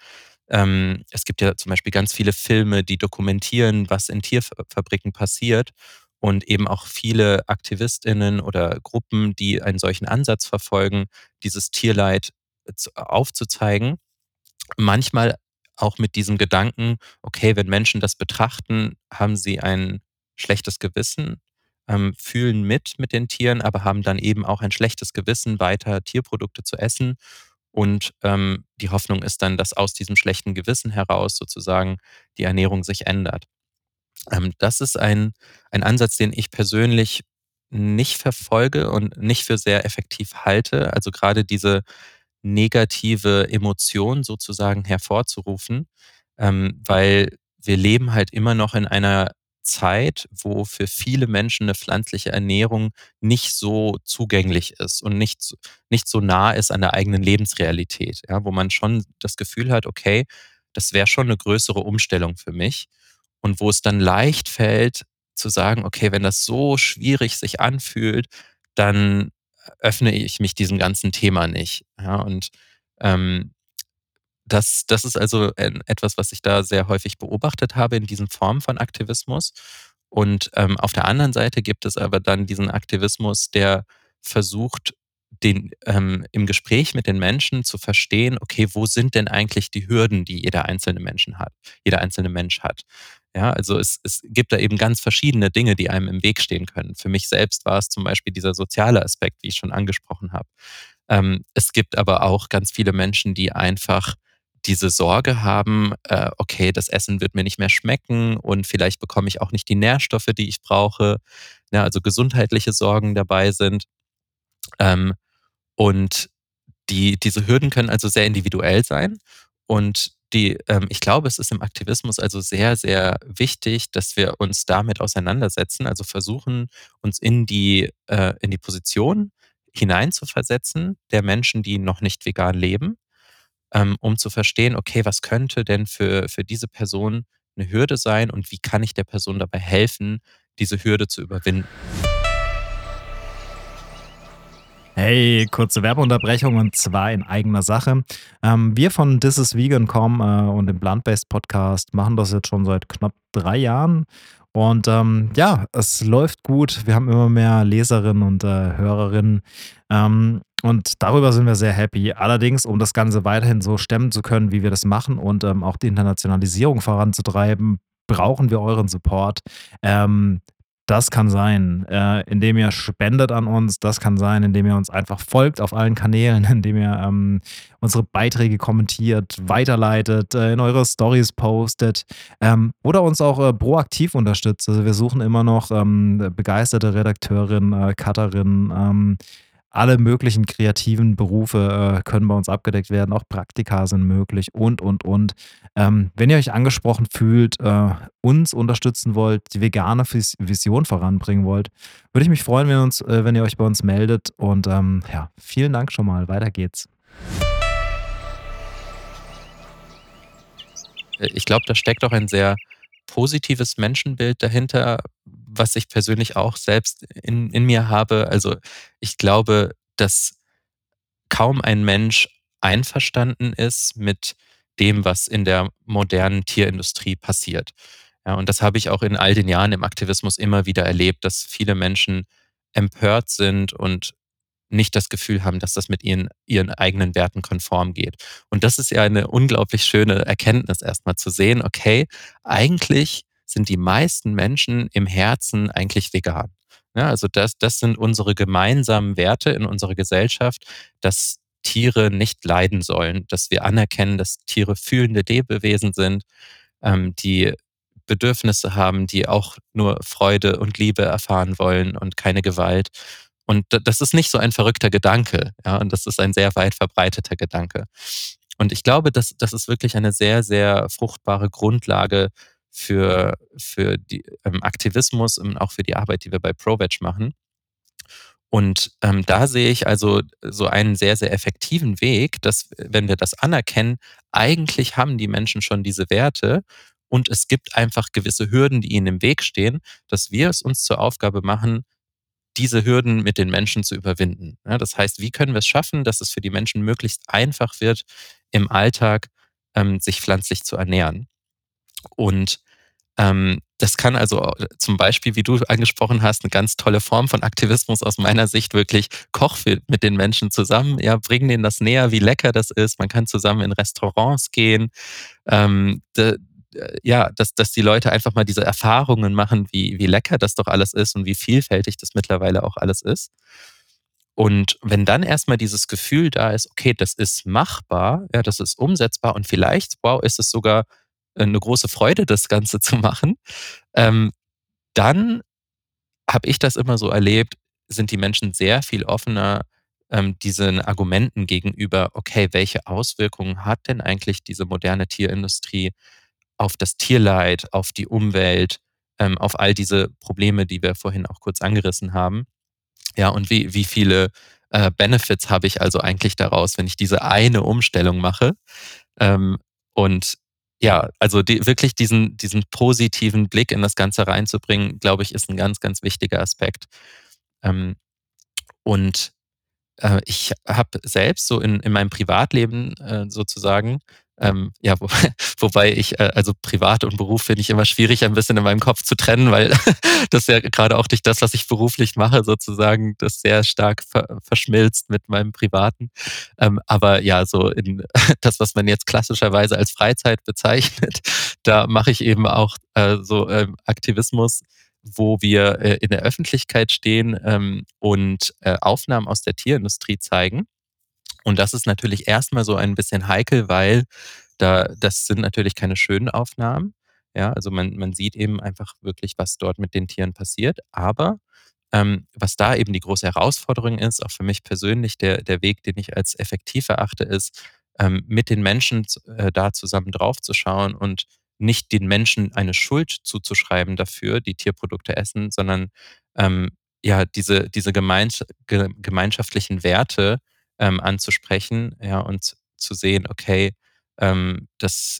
es gibt ja zum Beispiel ganz viele Filme, die dokumentieren, was in Tierfabriken passiert und eben auch viele AktivistInnen oder Gruppen, die einen solchen Ansatz verfolgen, dieses Tierleid aufzuzeigen. Manchmal auch mit diesem Gedanken, okay, wenn Menschen das betrachten, haben sie ein schlechtes Gewissen, ähm, fühlen mit mit den Tieren, aber haben dann eben auch ein schlechtes Gewissen, weiter Tierprodukte zu essen. Und ähm, die Hoffnung ist dann, dass aus diesem schlechten Gewissen heraus sozusagen die Ernährung sich ändert. Ähm, das ist ein, ein Ansatz, den ich persönlich nicht verfolge und nicht für sehr effektiv halte. Also gerade diese negative Emotion sozusagen hervorzurufen, ähm, weil wir leben halt immer noch in einer Zeit, wo für viele Menschen eine pflanzliche Ernährung nicht so zugänglich ist und nicht, nicht so nah ist an der eigenen Lebensrealität. Ja, wo man schon das Gefühl hat, okay, das wäre schon eine größere Umstellung für mich. Und wo es dann leicht fällt zu sagen, okay, wenn das so schwierig sich anfühlt, dann öffne ich mich diesem ganzen Thema nicht. Ja, und ähm, das, das ist also etwas, was ich da sehr häufig beobachtet habe in diesen Formen von Aktivismus. Und ähm, auf der anderen Seite gibt es aber dann diesen Aktivismus, der versucht, den, ähm, im Gespräch mit den Menschen zu verstehen, okay, wo sind denn eigentlich die Hürden, die jeder einzelne Menschen hat, jeder einzelne Mensch hat. Ja, also es, es gibt da eben ganz verschiedene Dinge, die einem im Weg stehen können. Für mich selbst war es zum Beispiel dieser soziale Aspekt, wie ich schon angesprochen habe. Ähm, es gibt aber auch ganz viele Menschen, die einfach diese Sorge haben, äh, okay, das Essen wird mir nicht mehr schmecken und vielleicht bekomme ich auch nicht die Nährstoffe, die ich brauche. Ja, also gesundheitliche Sorgen dabei sind. Ähm, und die, diese Hürden können also sehr individuell sein. Und die, ähm, ich glaube, es ist im Aktivismus also sehr, sehr wichtig, dass wir uns damit auseinandersetzen, also versuchen, uns in die, äh, in die Position hineinzuversetzen der Menschen, die noch nicht vegan leben, ähm, um zu verstehen, okay, was könnte denn für, für diese Person eine Hürde sein und wie kann ich der Person dabei helfen, diese Hürde zu überwinden. Hey, kurze Werbeunterbrechung und zwar in eigener Sache. Ähm, wir von This is Vegan.com äh, und dem Plant-Based Podcast machen das jetzt schon seit knapp drei Jahren. Und ähm, ja, es läuft gut. Wir haben immer mehr Leserinnen und äh, Hörerinnen. Ähm, und darüber sind wir sehr happy. Allerdings, um das Ganze weiterhin so stemmen zu können, wie wir das machen und ähm, auch die Internationalisierung voranzutreiben, brauchen wir euren Support. Ähm, das kann sein, äh, indem ihr spendet an uns. Das kann sein, indem ihr uns einfach folgt auf allen Kanälen, indem ihr ähm, unsere Beiträge kommentiert, weiterleitet, äh, in eure Stories postet ähm, oder uns auch äh, proaktiv unterstützt. Also wir suchen immer noch ähm, begeisterte Redakteurinnen, äh, Cutterinnen, ähm, alle möglichen kreativen Berufe äh, können bei uns abgedeckt werden, auch Praktika sind möglich und, und, und. Ähm, wenn ihr euch angesprochen fühlt, äh, uns unterstützen wollt, die vegane Vision voranbringen wollt, würde ich mich freuen, wenn, uns, äh, wenn ihr euch bei uns meldet. Und ähm, ja, vielen Dank schon mal. Weiter geht's. Ich glaube, da steckt auch ein sehr positives Menschenbild dahinter, was ich persönlich auch selbst in, in mir habe. Also ich glaube, dass kaum ein Mensch einverstanden ist mit dem, was in der modernen Tierindustrie passiert. Ja, und das habe ich auch in all den Jahren im Aktivismus immer wieder erlebt, dass viele Menschen empört sind und nicht das Gefühl haben, dass das mit ihren, ihren eigenen Werten konform geht. Und das ist ja eine unglaublich schöne Erkenntnis erstmal zu sehen, okay, eigentlich sind die meisten Menschen im Herzen eigentlich vegan. Ja, also das, das sind unsere gemeinsamen Werte in unserer Gesellschaft, dass Tiere nicht leiden sollen, dass wir anerkennen, dass Tiere fühlende Lebewesen sind, ähm, die Bedürfnisse haben, die auch nur Freude und Liebe erfahren wollen und keine Gewalt. Und das ist nicht so ein verrückter Gedanke, ja, und das ist ein sehr weit verbreiteter Gedanke. Und ich glaube, dass das ist wirklich eine sehr, sehr fruchtbare Grundlage für, für die ähm, Aktivismus und auch für die Arbeit, die wir bei ProVeg machen. Und ähm, da sehe ich also so einen sehr, sehr effektiven Weg, dass, wenn wir das anerkennen, eigentlich haben die Menschen schon diese Werte und es gibt einfach gewisse Hürden, die ihnen im Weg stehen, dass wir es uns zur Aufgabe machen, diese Hürden mit den Menschen zu überwinden. Ja, das heißt, wie können wir es schaffen, dass es für die Menschen möglichst einfach wird, im Alltag ähm, sich pflanzlich zu ernähren? Und ähm, das kann also äh, zum Beispiel, wie du angesprochen hast, eine ganz tolle Form von Aktivismus aus meiner Sicht wirklich Koch mit den Menschen zusammen. Ja, bringen denen das näher, wie lecker das ist. Man kann zusammen in Restaurants gehen. Ähm, äh, ja, dass, dass die Leute einfach mal diese Erfahrungen machen, wie, wie lecker das doch alles ist und wie vielfältig das mittlerweile auch alles ist. Und wenn dann erstmal dieses Gefühl da ist, okay, das ist machbar, ja, das ist umsetzbar und vielleicht, wow, ist es sogar eine große Freude, das Ganze zu machen, ähm, dann habe ich das immer so erlebt, sind die Menschen sehr viel offener ähm, diesen Argumenten gegenüber, okay, welche Auswirkungen hat denn eigentlich diese moderne Tierindustrie auf das Tierleid, auf die Umwelt, ähm, auf all diese Probleme, die wir vorhin auch kurz angerissen haben. Ja, und wie, wie viele äh, Benefits habe ich also eigentlich daraus, wenn ich diese eine Umstellung mache? Ähm, und ja, also die, wirklich diesen, diesen positiven Blick in das Ganze reinzubringen, glaube ich, ist ein ganz, ganz wichtiger Aspekt. Ähm, und äh, ich habe selbst so in, in meinem Privatleben äh, sozusagen ähm, ja, wo, wobei ich, äh, also Privat und Beruf finde ich immer schwierig, ein bisschen in meinem Kopf zu trennen, weil das ja gerade auch durch das, was ich beruflich mache, sozusagen, das sehr stark ver verschmilzt mit meinem Privaten. Ähm, aber ja, so in das, was man jetzt klassischerweise als Freizeit bezeichnet, da mache ich eben auch äh, so ähm, Aktivismus wo wir äh, in der Öffentlichkeit stehen ähm, und äh, Aufnahmen aus der Tierindustrie zeigen. Und das ist natürlich erstmal so ein bisschen heikel, weil da, das sind natürlich keine schönen Aufnahmen. Ja, also man, man sieht eben einfach wirklich, was dort mit den Tieren passiert. Aber ähm, was da eben die große Herausforderung ist, auch für mich persönlich, der, der Weg, den ich als effektiv erachte, ist, ähm, mit den Menschen äh, da zusammen draufzuschauen und nicht den Menschen eine Schuld zuzuschreiben dafür, die Tierprodukte essen, sondern ähm, ja, diese, diese gemeins gemeinschaftlichen Werte ähm, anzusprechen, ja, und zu sehen, okay, ähm, das,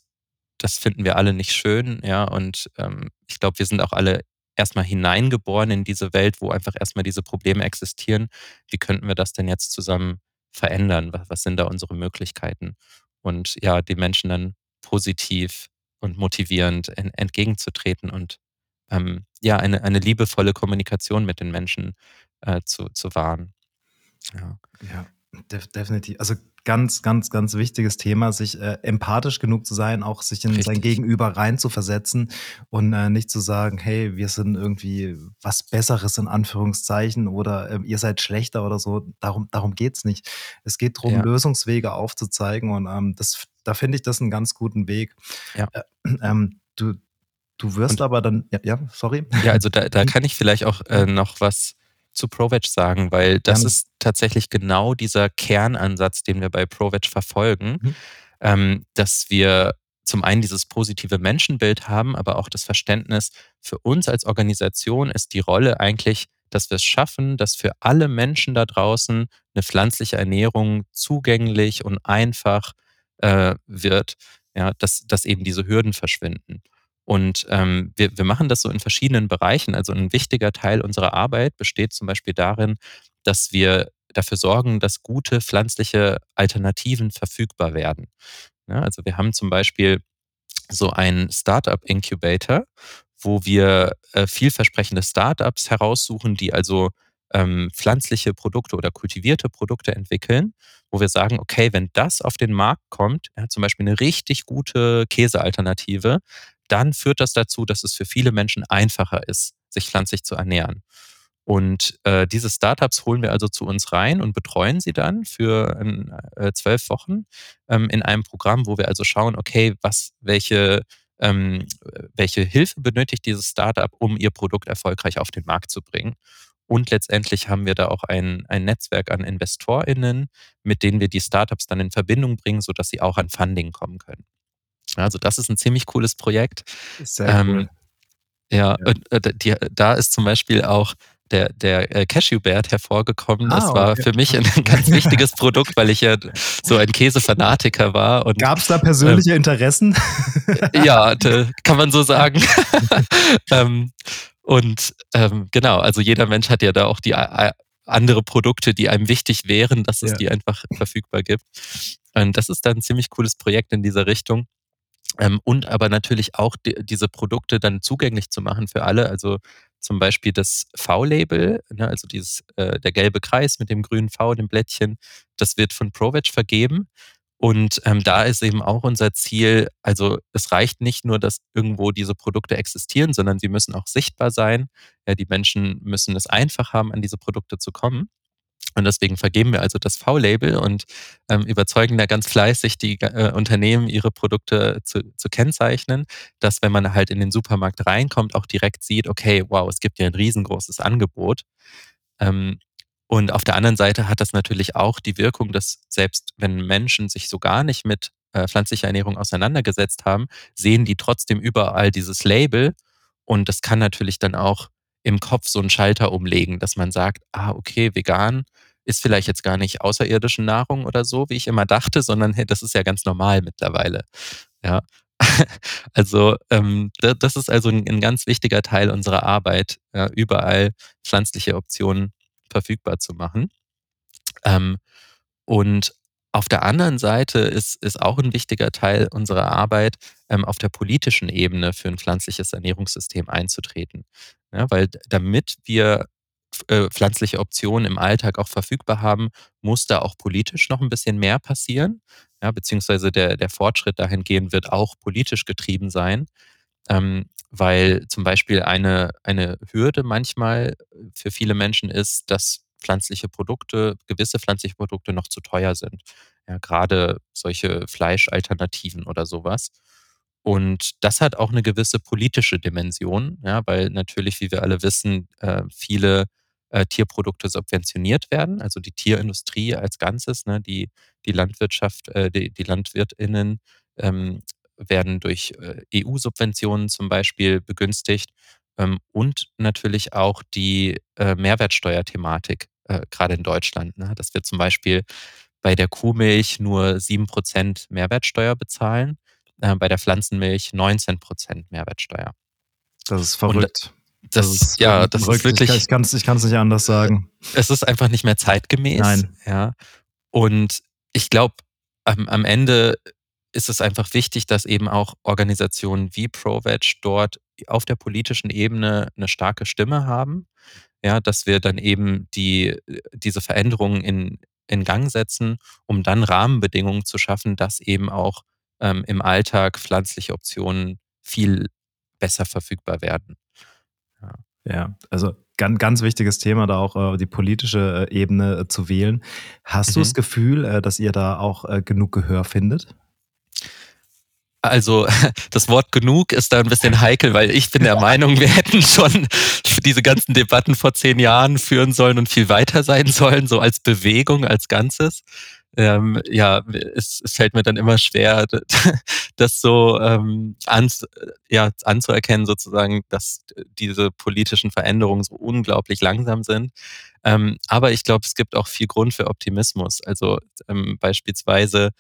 das finden wir alle nicht schön, ja, und ähm, ich glaube, wir sind auch alle erstmal hineingeboren in diese Welt, wo einfach erstmal diese Probleme existieren. Wie könnten wir das denn jetzt zusammen verändern? Was, was sind da unsere Möglichkeiten? Und ja, die Menschen dann positiv und motivierend en, entgegenzutreten und ähm, ja, eine, eine liebevolle Kommunikation mit den Menschen äh, zu, zu wahren. Ja. ja. Def definitiv. Also ganz, ganz, ganz wichtiges Thema, sich äh, empathisch genug zu sein, auch sich in Richtig. sein Gegenüber reinzuversetzen und äh, nicht zu sagen, hey, wir sind irgendwie was Besseres in Anführungszeichen oder äh, ihr seid schlechter oder so. Darum, darum geht's nicht. Es geht darum, ja. Lösungswege aufzuzeigen und ähm, das, da finde ich das einen ganz guten Weg. Ja. Äh, ähm, du, du wirst und, aber dann, ja, ja, sorry. Ja, also da, da kann ich vielleicht auch äh, noch was zu ProVeg sagen, weil das ja. ist tatsächlich genau dieser Kernansatz, den wir bei ProVeg verfolgen, mhm. ähm, dass wir zum einen dieses positive Menschenbild haben, aber auch das Verständnis, für uns als Organisation ist die Rolle eigentlich, dass wir es schaffen, dass für alle Menschen da draußen eine pflanzliche Ernährung zugänglich und einfach äh, wird, ja, dass, dass eben diese Hürden verschwinden. Und ähm, wir, wir machen das so in verschiedenen Bereichen. Also ein wichtiger Teil unserer Arbeit besteht zum Beispiel darin, dass wir dafür sorgen, dass gute pflanzliche Alternativen verfügbar werden. Ja, also wir haben zum Beispiel so einen Startup Incubator, wo wir äh, vielversprechende Startups heraussuchen, die also ähm, pflanzliche Produkte oder kultivierte Produkte entwickeln, wo wir sagen, okay, wenn das auf den Markt kommt, ja, zum Beispiel eine richtig gute Käsealternative, dann führt das dazu, dass es für viele Menschen einfacher ist, sich pflanzlich zu ernähren. Und äh, diese Startups holen wir also zu uns rein und betreuen sie dann für äh, zwölf Wochen ähm, in einem Programm, wo wir also schauen, okay, was, welche, ähm, welche Hilfe benötigt dieses Startup, um ihr Produkt erfolgreich auf den Markt zu bringen. Und letztendlich haben wir da auch ein, ein Netzwerk an InvestorInnen, mit denen wir die Startups dann in Verbindung bringen, sodass sie auch an Funding kommen können. Also das ist ein ziemlich cooles Projekt. Sehr ähm, cool. Ja, ja. Und, äh, die, da ist zum Beispiel auch der, der äh, Cashewbert hervorgekommen. Das ah, war für mich ein ganz wichtiges Produkt, weil ich ja so ein Käsefanatiker war. Gab es da persönliche ähm, Interessen? ja, kann man so sagen. ähm, und ähm, genau, also jeder Mensch hat ja da auch die äh, andere Produkte, die einem wichtig wären, dass es ja. die einfach verfügbar gibt. Und das ist dann ein ziemlich cooles Projekt in dieser Richtung. Ähm, und aber natürlich auch die, diese Produkte dann zugänglich zu machen für alle. Also zum Beispiel das V-Label, ne, also dieses, äh, der gelbe Kreis mit dem grünen V, dem Blättchen, das wird von ProVeg vergeben. Und ähm, da ist eben auch unser Ziel, also es reicht nicht nur, dass irgendwo diese Produkte existieren, sondern sie müssen auch sichtbar sein. Ja, die Menschen müssen es einfach haben, an diese Produkte zu kommen. Und deswegen vergeben wir also das V-Label und ähm, überzeugen da ganz fleißig die äh, Unternehmen, ihre Produkte zu, zu kennzeichnen, dass wenn man halt in den Supermarkt reinkommt, auch direkt sieht, okay, wow, es gibt ja ein riesengroßes Angebot. Ähm, und auf der anderen Seite hat das natürlich auch die Wirkung, dass selbst wenn Menschen sich so gar nicht mit äh, pflanzlicher Ernährung auseinandergesetzt haben, sehen die trotzdem überall dieses Label Und das kann natürlich dann auch im Kopf so einen Schalter umlegen, dass man sagt, ah, okay, vegan ist vielleicht jetzt gar nicht außerirdische Nahrung oder so, wie ich immer dachte, sondern hey, das ist ja ganz normal mittlerweile. Ja. Also ähm, das ist also ein, ein, ganz wichtiger Teil unserer Arbeit, ja, überall pflanzliche Optionen verfügbar zu machen. Ähm, und auf der anderen Seite ist, ist auch ein wichtiger Teil unserer Arbeit, ähm, auf der politischen Ebene für ein pflanzliches Ernährungssystem einzutreten. Ja, weil damit wir äh, pflanzliche Optionen im Alltag auch verfügbar haben, muss da auch politisch noch ein bisschen mehr passieren. Ja, beziehungsweise der, der Fortschritt dahingehend wird auch politisch getrieben sein. Ähm, weil zum Beispiel eine, eine Hürde manchmal für viele Menschen ist, dass pflanzliche Produkte, gewisse pflanzliche Produkte noch zu teuer sind. Ja, gerade solche Fleischalternativen oder sowas. Und das hat auch eine gewisse politische Dimension, ja, weil natürlich, wie wir alle wissen, äh, viele äh, Tierprodukte subventioniert werden, also die Tierindustrie als Ganzes, ne, die, die Landwirtschaft, äh, die, die LandwirtInnen ähm, werden durch EU-Subventionen zum Beispiel begünstigt ähm, und natürlich auch die äh, Mehrwertsteuerthematik, äh, gerade in Deutschland, ne, dass wir zum Beispiel bei der Kuhmilch nur 7% Mehrwertsteuer bezahlen, äh, bei der Pflanzenmilch 19% Mehrwertsteuer. Das ist verrückt. Und das, das ist, ja, das verrückt. ist wirklich. Ich kann es ich nicht anders sagen. Es ist einfach nicht mehr zeitgemäß. Nein. Ja. Und ich glaube, am, am Ende ist es einfach wichtig, dass eben auch Organisationen wie ProVeg dort auf der politischen Ebene eine starke Stimme haben. Ja, dass wir dann eben die, diese Veränderungen in, in Gang setzen, um dann Rahmenbedingungen zu schaffen, dass eben auch ähm, im Alltag pflanzliche Optionen viel besser verfügbar werden. Ja, ja also ganz, ganz wichtiges Thema, da auch äh, die politische äh, Ebene äh, zu wählen. Hast mhm. du das Gefühl, äh, dass ihr da auch äh, genug Gehör findet? Also das Wort genug ist da ein bisschen heikel, weil ich bin der Meinung, wir hätten schon diese ganzen Debatten vor zehn Jahren führen sollen und viel weiter sein sollen, so als Bewegung, als Ganzes. Ähm, ja, es, es, fällt mir dann immer schwer, das so ähm, an, ja, anzuerkennen, sozusagen, dass diese politischen Veränderungen so unglaublich langsam sind. Ähm, aber ich glaube, es gibt auch viel Grund für Optimismus. Also ähm, beispielsweise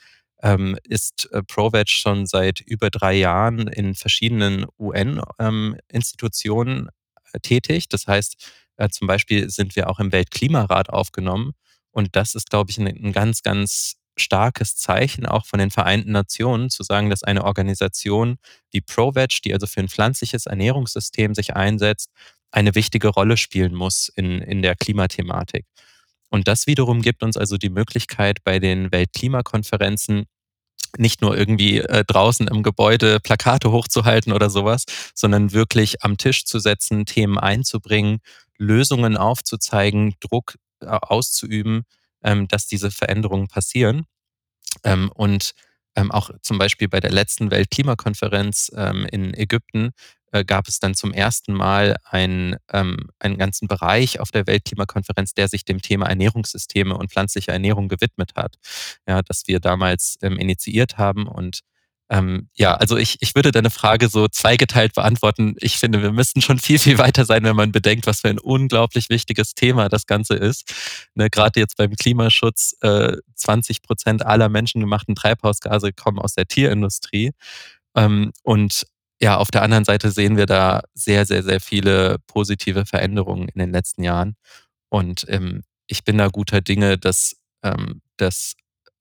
ähm, ist äh, ProVeg schon seit über drei Jahren in verschiedenen UN-Institutionen ähm, äh, tätig. Das heißt, äh, zum Beispiel sind wir auch im Weltklimarat aufgenommen. Und das ist, glaube ich, ein, ein ganz, ganz starkes Zeichen auch von den Vereinten Nationen, zu sagen, dass eine Organisation wie ProVeg, die also für ein pflanzliches Ernährungssystem sich einsetzt, eine wichtige Rolle spielen muss in, in der Klimathematik. Und das wiederum gibt uns also die Möglichkeit, bei den Weltklimakonferenzen nicht nur irgendwie äh, draußen im Gebäude Plakate hochzuhalten oder sowas, sondern wirklich am Tisch zu setzen, Themen einzubringen, Lösungen aufzuzeigen, Druck äh, auszuüben, ähm, dass diese Veränderungen passieren. Ähm, und ähm, auch zum Beispiel bei der letzten Weltklimakonferenz ähm, in Ägypten äh, gab es dann zum ersten Mal ein, ähm, einen ganzen Bereich auf der Weltklimakonferenz, der sich dem Thema Ernährungssysteme und pflanzliche Ernährung gewidmet hat. Ja, das wir damals ähm, initiiert haben und ähm, ja, also ich, ich würde deine Frage so zweigeteilt beantworten. Ich finde, wir müssten schon viel, viel weiter sein, wenn man bedenkt, was für ein unglaublich wichtiges Thema das Ganze ist. Ne, Gerade jetzt beim Klimaschutz, äh, 20 Prozent aller menschengemachten Treibhausgase kommen aus der Tierindustrie. Ähm, und ja, auf der anderen Seite sehen wir da sehr, sehr, sehr viele positive Veränderungen in den letzten Jahren. Und ähm, ich bin da guter Dinge, dass ähm, das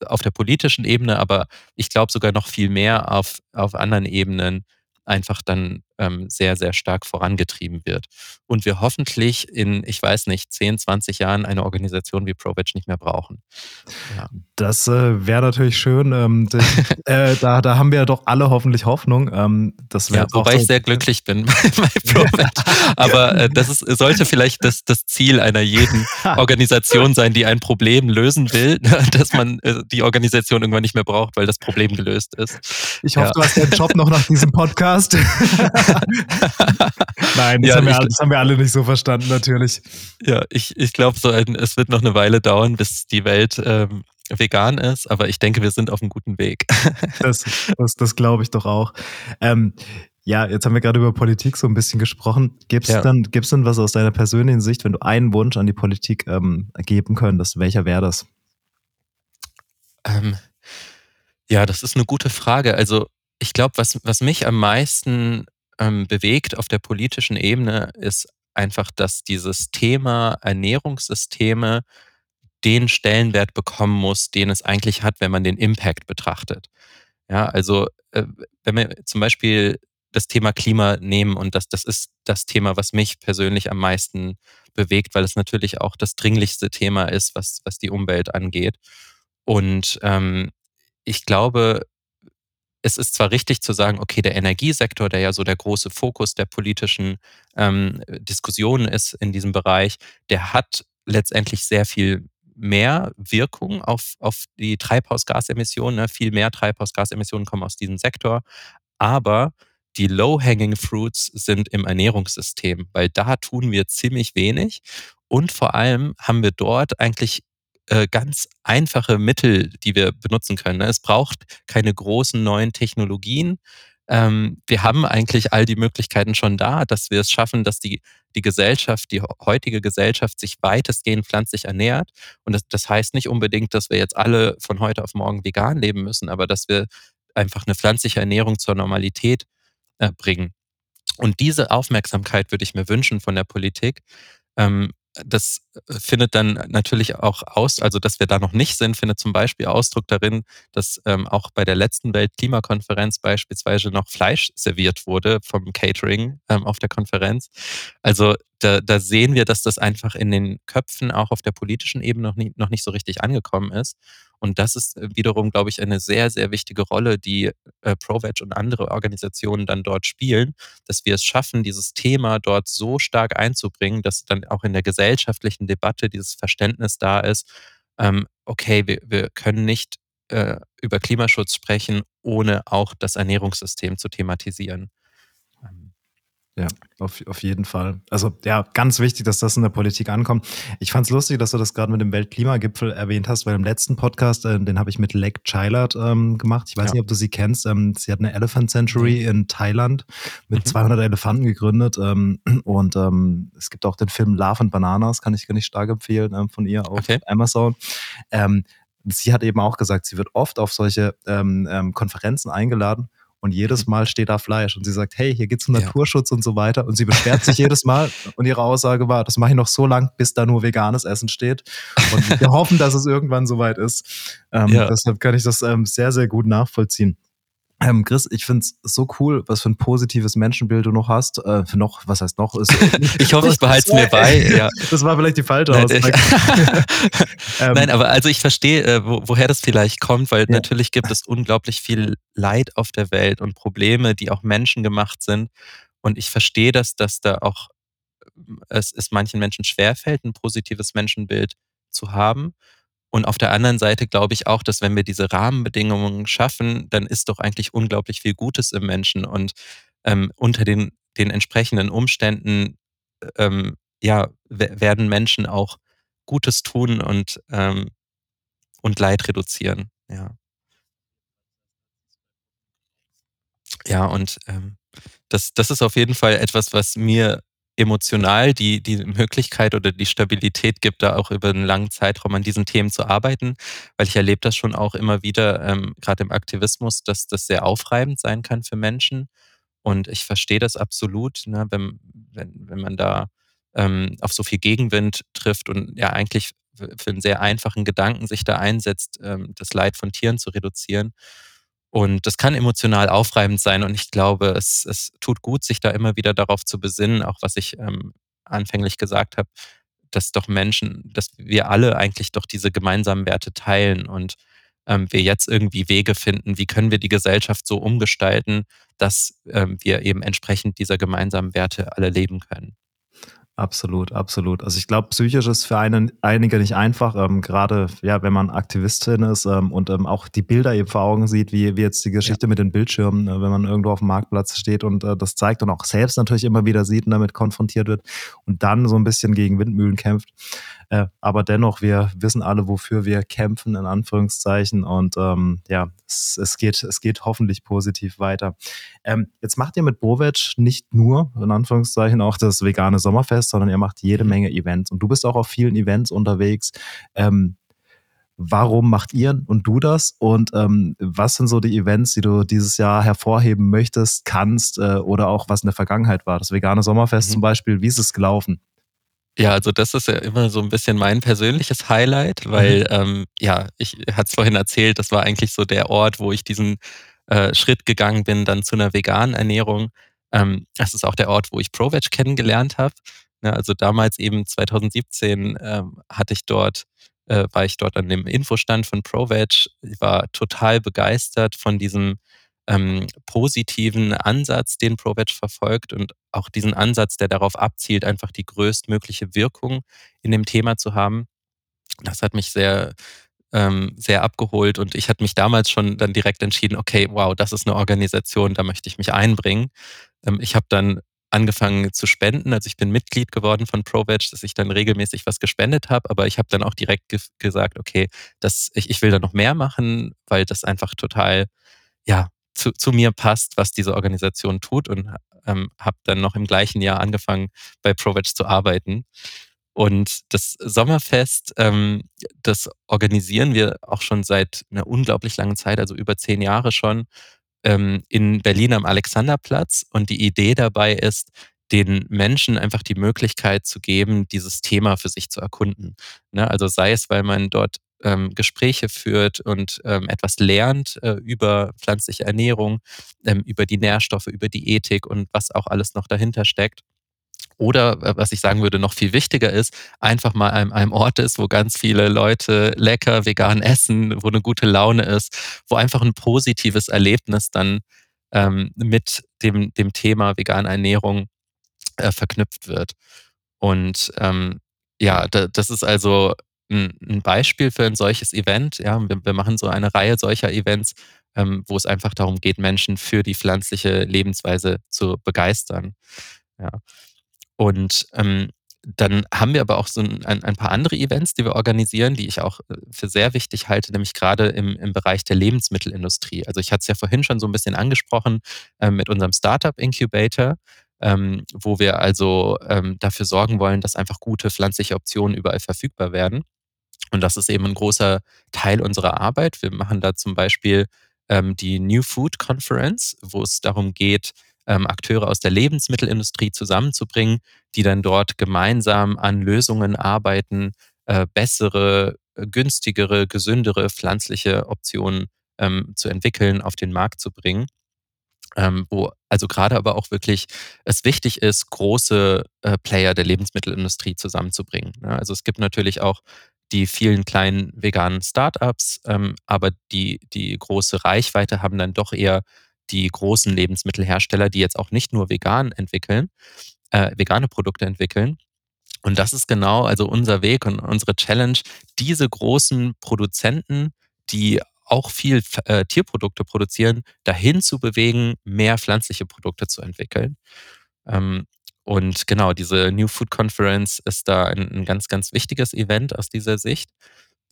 auf der politischen Ebene, aber ich glaube sogar noch viel mehr auf, auf anderen Ebenen einfach dann ähm, sehr, sehr stark vorangetrieben wird. Und wir hoffentlich in, ich weiß nicht, 10, 20 Jahren eine Organisation wie ProVeg nicht mehr brauchen. Ja. Das äh, wäre natürlich schön. Ähm, die, äh, da, da haben wir doch alle hoffentlich Hoffnung. Ähm, das ja, wobei so ich sehr glücklich bin bei ProVeg. Aber äh, das ist, sollte vielleicht das, das Ziel einer jeden Organisation sein, die ein Problem lösen will, dass man äh, die Organisation irgendwann nicht mehr braucht, weil das Problem gelöst ist. Ich hoffe, ja. du hast deinen Job noch nach diesem Podcast. Nein, das, ja, haben wir, das, haben wir, alle nicht so verstanden, natürlich. Ja, ich, ich glaube, so es wird noch eine Weile dauern, bis die Welt ähm, vegan ist, aber ich denke, wir sind auf einem guten Weg. das das, das glaube ich doch auch. Ähm, Ja, jetzt haben wir gerade über Politik so ein bisschen gesprochen. Gibt es ja. dann, gibt's denn was aus deiner persönlichen Sicht, wenn du einen Wunsch an die Politik ähm, geben könntest? Welcher wäre das? Ähm, ja, das ist eine gute Frage. Also ich glaube, was, was mich am meisten ähm, bewegt auf der politischen Ebene, ist einfach, dass dieses Thema Ernährungssysteme den Stellenwert bekommen muss, den es eigentlich hat, wenn man den Impact betrachtet. Ja, also äh, wenn wir zum Beispiel das Thema Klima nehmen und das, das ist das Thema, was mich persönlich am meisten bewegt, weil es natürlich auch das dringlichste Thema ist, was, was die Umwelt angeht. Und ähm, ich glaube, es ist zwar richtig zu sagen, okay, der Energiesektor, der ja so der große Fokus der politischen ähm, Diskussionen ist in diesem Bereich, der hat letztendlich sehr viel mehr Wirkung auf, auf die Treibhausgasemissionen. Ne? Viel mehr Treibhausgasemissionen kommen aus diesem Sektor. Aber die Low-Hanging Fruits sind im Ernährungssystem, weil da tun wir ziemlich wenig. Und vor allem haben wir dort eigentlich ganz einfache Mittel, die wir benutzen können. Ne? Es braucht keine großen neuen Technologien. Ähm, wir haben eigentlich all die Möglichkeiten schon da, dass wir es schaffen, dass die, die Gesellschaft, die heutige Gesellschaft sich weitestgehend pflanzlich ernährt. Und das, das heißt nicht unbedingt, dass wir jetzt alle von heute auf morgen vegan leben müssen, aber dass wir einfach eine pflanzliche Ernährung zur Normalität äh, bringen. Und diese Aufmerksamkeit würde ich mir wünschen von der Politik. Ähm, das äh, findet dann natürlich auch aus, also dass wir da noch nicht sind, findet zum Beispiel Ausdruck darin, dass ähm, auch bei der letzten Weltklimakonferenz beispielsweise noch Fleisch serviert wurde vom Catering ähm, auf der Konferenz. Also da, da sehen wir, dass das einfach in den Köpfen auch auf der politischen Ebene noch, nie, noch nicht so richtig angekommen ist. Und das ist äh, wiederum, glaube ich, eine sehr, sehr wichtige Rolle, die äh, ProVeg und andere Organisationen dann dort spielen, dass wir es schaffen, dieses Thema dort so stark einzubringen, dass dann auch in der gesellschaftlichen Debatte dieses Verständnis da ist, ähm, okay, wir, wir können nicht äh, über Klimaschutz sprechen, ohne auch das Ernährungssystem zu thematisieren. Ja, auf, auf jeden Fall. Also ja, ganz wichtig, dass das in der Politik ankommt. Ich fand es lustig, dass du das gerade mit dem Weltklimagipfel erwähnt hast, weil im letzten Podcast, äh, den habe ich mit Lek Chilard ähm, gemacht. Ich weiß ja. nicht, ob du sie kennst. Ähm, sie hat eine Elephant Century mhm. in Thailand mit mhm. 200 Elefanten gegründet. Ähm, und ähm, es gibt auch den Film Love and Bananas, kann ich, kann ich stark empfehlen, ähm, von ihr auf okay. Amazon. Ähm, sie hat eben auch gesagt, sie wird oft auf solche ähm, ähm, Konferenzen eingeladen und jedes mhm. Mal steht da Fleisch und sie sagt, hey, hier geht's um Naturschutz ja. und so weiter und sie beschwert sich jedes Mal und ihre Aussage war, das mache ich noch so lang, bis da nur veganes Essen steht und wir hoffen, dass es irgendwann soweit ist. Ähm, ja. Deshalb kann ich das ähm, sehr, sehr gut nachvollziehen. Ähm, Chris, ich finde es so cool, was für ein positives Menschenbild du noch hast. Äh, noch, was heißt noch? Ist, ich hoffe, ich behalte es mir bei. Ja. Das war vielleicht die falsche Aussage. ähm, Nein, aber also ich verstehe, äh, wo, woher das vielleicht kommt, weil ja. natürlich gibt es unglaublich viel Leid auf der Welt und Probleme, die auch menschengemacht sind. Und ich verstehe, dass, dass da auch äh, es, es manchen Menschen schwerfällt, ein positives Menschenbild zu haben. Und auf der anderen Seite glaube ich auch, dass wenn wir diese Rahmenbedingungen schaffen, dann ist doch eigentlich unglaublich viel Gutes im Menschen. Und ähm, unter den, den entsprechenden Umständen ähm, ja, werden Menschen auch Gutes tun und, ähm, und Leid reduzieren. Ja. Ja, und ähm, das, das ist auf jeden Fall etwas, was mir emotional die, die Möglichkeit oder die Stabilität gibt, da auch über einen langen Zeitraum an diesen Themen zu arbeiten, weil ich erlebe das schon auch immer wieder, ähm, gerade im Aktivismus, dass das sehr aufreibend sein kann für Menschen. Und ich verstehe das absolut, ne, wenn, wenn, wenn man da ähm, auf so viel Gegenwind trifft und ja eigentlich für einen sehr einfachen Gedanken sich da einsetzt, ähm, das Leid von Tieren zu reduzieren. Und das kann emotional aufreibend sein. Und ich glaube, es, es tut gut, sich da immer wieder darauf zu besinnen, auch was ich ähm, anfänglich gesagt habe, dass doch Menschen, dass wir alle eigentlich doch diese gemeinsamen Werte teilen und ähm, wir jetzt irgendwie Wege finden, wie können wir die Gesellschaft so umgestalten, dass ähm, wir eben entsprechend dieser gemeinsamen Werte alle leben können. Absolut, absolut. Also ich glaube, psychisch ist für einen, einige nicht einfach, ähm, gerade ja, wenn man Aktivistin ist ähm, und ähm, auch die Bilder eben vor Augen sieht, wie, wie jetzt die Geschichte ja. mit den Bildschirmen, äh, wenn man irgendwo auf dem Marktplatz steht und äh, das zeigt und auch selbst natürlich immer wieder sieht und damit konfrontiert wird und dann so ein bisschen gegen Windmühlen kämpft. Äh, aber dennoch, wir wissen alle, wofür wir kämpfen, in Anführungszeichen. Und ähm, ja, es, es, geht, es geht hoffentlich positiv weiter. Ähm, jetzt macht ihr mit Bovetsch nicht nur, in Anführungszeichen, auch das vegane Sommerfest, sondern ihr macht jede mhm. Menge Events. Und du bist auch auf vielen Events unterwegs. Ähm, warum macht ihr und du das? Und ähm, was sind so die Events, die du dieses Jahr hervorheben möchtest, kannst äh, oder auch was in der Vergangenheit war? Das vegane Sommerfest mhm. zum Beispiel, wie ist es gelaufen? Ja, also das ist ja immer so ein bisschen mein persönliches Highlight, weil, mhm. ähm, ja, ich hatte es vorhin erzählt, das war eigentlich so der Ort, wo ich diesen äh, Schritt gegangen bin, dann zu einer veganen Ernährung. Ähm, das ist auch der Ort, wo ich ProVeg kennengelernt habe. Ja, also damals eben 2017 ähm, hatte ich dort, äh, war ich dort an dem Infostand von ProVeg. Ich war total begeistert von diesem ähm, positiven Ansatz, den ProVeg verfolgt und auch diesen Ansatz, der darauf abzielt, einfach die größtmögliche Wirkung in dem Thema zu haben. Das hat mich sehr, ähm, sehr abgeholt und ich hatte mich damals schon dann direkt entschieden, okay, wow, das ist eine Organisation, da möchte ich mich einbringen. Ähm, ich habe dann angefangen zu spenden. Also ich bin Mitglied geworden von ProVeg, dass ich dann regelmäßig was gespendet habe, aber ich habe dann auch direkt ge gesagt, okay, das, ich, ich will da noch mehr machen, weil das einfach total ja, zu, zu mir passt, was diese Organisation tut und ähm, habe dann noch im gleichen Jahr angefangen, bei ProVeg zu arbeiten. Und das Sommerfest, ähm, das organisieren wir auch schon seit einer unglaublich langen Zeit, also über zehn Jahre schon, ähm, in Berlin am Alexanderplatz. Und die Idee dabei ist, den Menschen einfach die Möglichkeit zu geben, dieses Thema für sich zu erkunden. Ne? Also sei es, weil man dort ähm, Gespräche führt und ähm, etwas lernt äh, über pflanzliche Ernährung, ähm, über die Nährstoffe, über die Ethik und was auch alles noch dahinter steckt. Oder äh, was ich sagen würde, noch viel wichtiger ist, einfach mal an einem Ort ist, wo ganz viele Leute lecker vegan essen, wo eine gute Laune ist, wo einfach ein positives Erlebnis dann ähm, mit dem, dem Thema vegane Ernährung äh, verknüpft wird. Und ähm, ja, da, das ist also ein, Beispiel für ein solches Event. Ja, wir, wir machen so eine Reihe solcher Events, ähm, wo es einfach darum geht, Menschen für die pflanzliche Lebensweise zu begeistern. Ja. Und ähm, dann haben wir aber auch so ein, ein, paar andere Events, die wir organisieren, die ich auch äh, für sehr wichtig halte, nämlich gerade im, im Bereich der Lebensmittelindustrie. Also ich hatte es ja vorhin schon so ein bisschen angesprochen äh, mit unserem Startup Incubator, ähm, wo wir also ähm, dafür sorgen wollen, dass einfach gute pflanzliche Optionen überall verfügbar werden. Und das ist eben ein großer Teil unserer Arbeit. Wir machen da zum Beispiel ähm, die New Food Conference, wo es darum geht, ähm, Akteure aus der Lebensmittelindustrie zusammenzubringen, die dann dort gemeinsam an Lösungen arbeiten, äh, bessere, äh, günstigere, gesündere pflanzliche Optionen ähm, zu entwickeln, auf den Markt zu bringen. Ähm, wo also gerade aber auch wirklich es wichtig ist, große äh, Player der Lebensmittelindustrie zusammenzubringen. Ne? also es gibt natürlich auch die vielen kleinen veganen Startups, ähm, aber die, die große Reichweite haben dann doch eher die großen Lebensmittelhersteller, die jetzt auch nicht nur vegan entwickeln, äh, vegane Produkte entwickeln. Und das ist genau also unser Weg und unsere Challenge, diese großen Produzenten, die auch viel äh, Tierprodukte produzieren, dahin zu bewegen, mehr pflanzliche Produkte zu entwickeln. Ähm, und genau, diese New Food Conference ist da ein, ein ganz, ganz wichtiges Event aus dieser Sicht.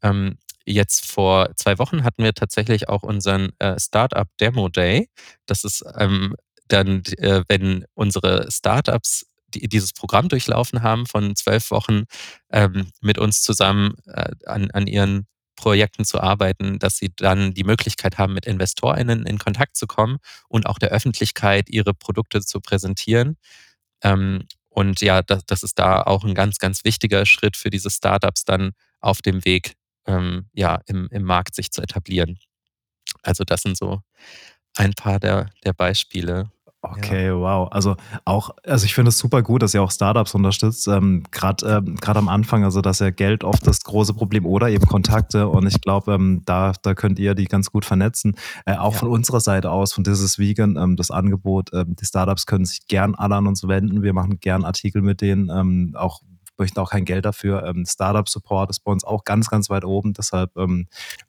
Ähm, jetzt vor zwei Wochen hatten wir tatsächlich auch unseren äh, Startup Demo Day. Das ist ähm, dann, äh, wenn unsere Startups die, dieses Programm durchlaufen haben von zwölf Wochen ähm, mit uns zusammen äh, an, an ihren Projekten zu arbeiten, dass sie dann die Möglichkeit haben, mit InvestorInnen in Kontakt zu kommen und auch der Öffentlichkeit ihre Produkte zu präsentieren. Ähm, und ja, das, das ist da auch ein ganz, ganz wichtiger Schritt für diese Startups dann auf dem Weg, ähm, ja, im, im Markt sich zu etablieren. Also das sind so ein paar der, der Beispiele. Okay, ja. wow. Also auch, also ich finde es super gut, dass ihr auch Startups unterstützt. Ähm, Gerade ähm, am Anfang, also dass ja Geld oft das große Problem oder eben Kontakte. Und ich glaube, ähm, da, da könnt ihr die ganz gut vernetzen. Äh, auch ja. von unserer Seite aus, von This is Vegan, ähm, das Angebot, ähm, die Startups können sich gern alle an uns wenden. Wir machen gern Artikel mit denen, ähm, auch möchten auch kein Geld dafür. Ähm, Startup Support ist bei uns auch ganz, ganz weit oben. Deshalb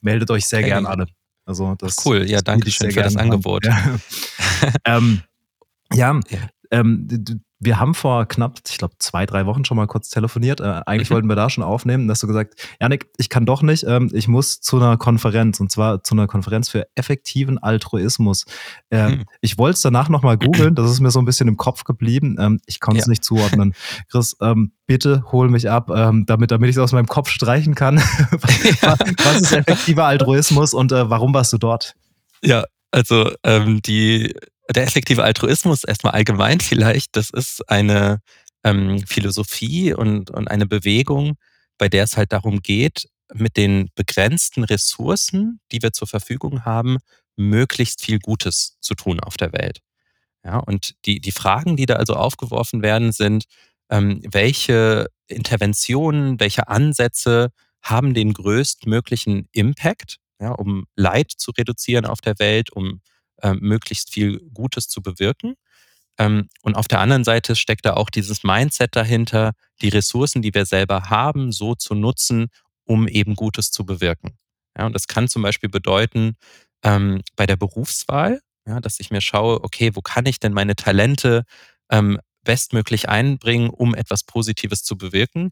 meldet euch sehr okay. gern alle. Also das cool, ja, danke schön für das Angebot. Ja. ähm, ja, ja. Ähm, wir haben vor knapp, ich glaube, zwei, drei Wochen schon mal kurz telefoniert. Äh, eigentlich mhm. wollten wir da schon aufnehmen. Da hast du gesagt, Janik, ich kann doch nicht, ähm, ich muss zu einer Konferenz und zwar zu einer Konferenz für effektiven Altruismus. Äh, mhm. Ich wollte es danach nochmal googeln, das ist mir so ein bisschen im Kopf geblieben. Ähm, ich konnte es ja. nicht zuordnen. Chris, ähm, bitte hol mich ab, ähm, damit, damit ich es aus meinem Kopf streichen kann. was, was, ist effektiver Altruismus und äh, warum warst du dort? Ja, also ähm, die der effektive Altruismus erstmal allgemein vielleicht, das ist eine ähm, Philosophie und, und eine Bewegung, bei der es halt darum geht, mit den begrenzten Ressourcen, die wir zur Verfügung haben, möglichst viel Gutes zu tun auf der Welt. Ja, und die, die Fragen, die da also aufgeworfen werden, sind, ähm, welche Interventionen, welche Ansätze haben den größtmöglichen Impact, ja, um Leid zu reduzieren auf der Welt, um äh, möglichst viel Gutes zu bewirken. Ähm, und auf der anderen Seite steckt da auch dieses Mindset dahinter, die Ressourcen, die wir selber haben, so zu nutzen, um eben Gutes zu bewirken. Ja, und das kann zum Beispiel bedeuten, ähm, bei der Berufswahl, ja, dass ich mir schaue, okay, wo kann ich denn meine Talente ähm, bestmöglich einbringen, um etwas Positives zu bewirken.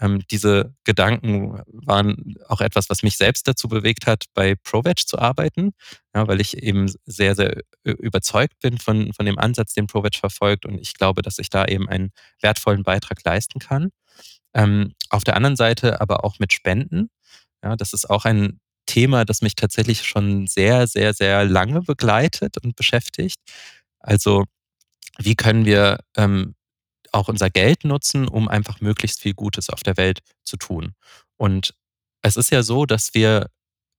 Ähm, diese Gedanken waren auch etwas, was mich selbst dazu bewegt hat, bei ProVeg zu arbeiten, ja, weil ich eben sehr, sehr überzeugt bin von, von dem Ansatz, den ProVeg verfolgt und ich glaube, dass ich da eben einen wertvollen Beitrag leisten kann. Ähm, auf der anderen Seite aber auch mit Spenden. Ja, das ist auch ein Thema, das mich tatsächlich schon sehr, sehr, sehr lange begleitet und beschäftigt. Also wie können wir ähm, auch unser Geld nutzen, um einfach möglichst viel Gutes auf der Welt zu tun. Und es ist ja so, dass wir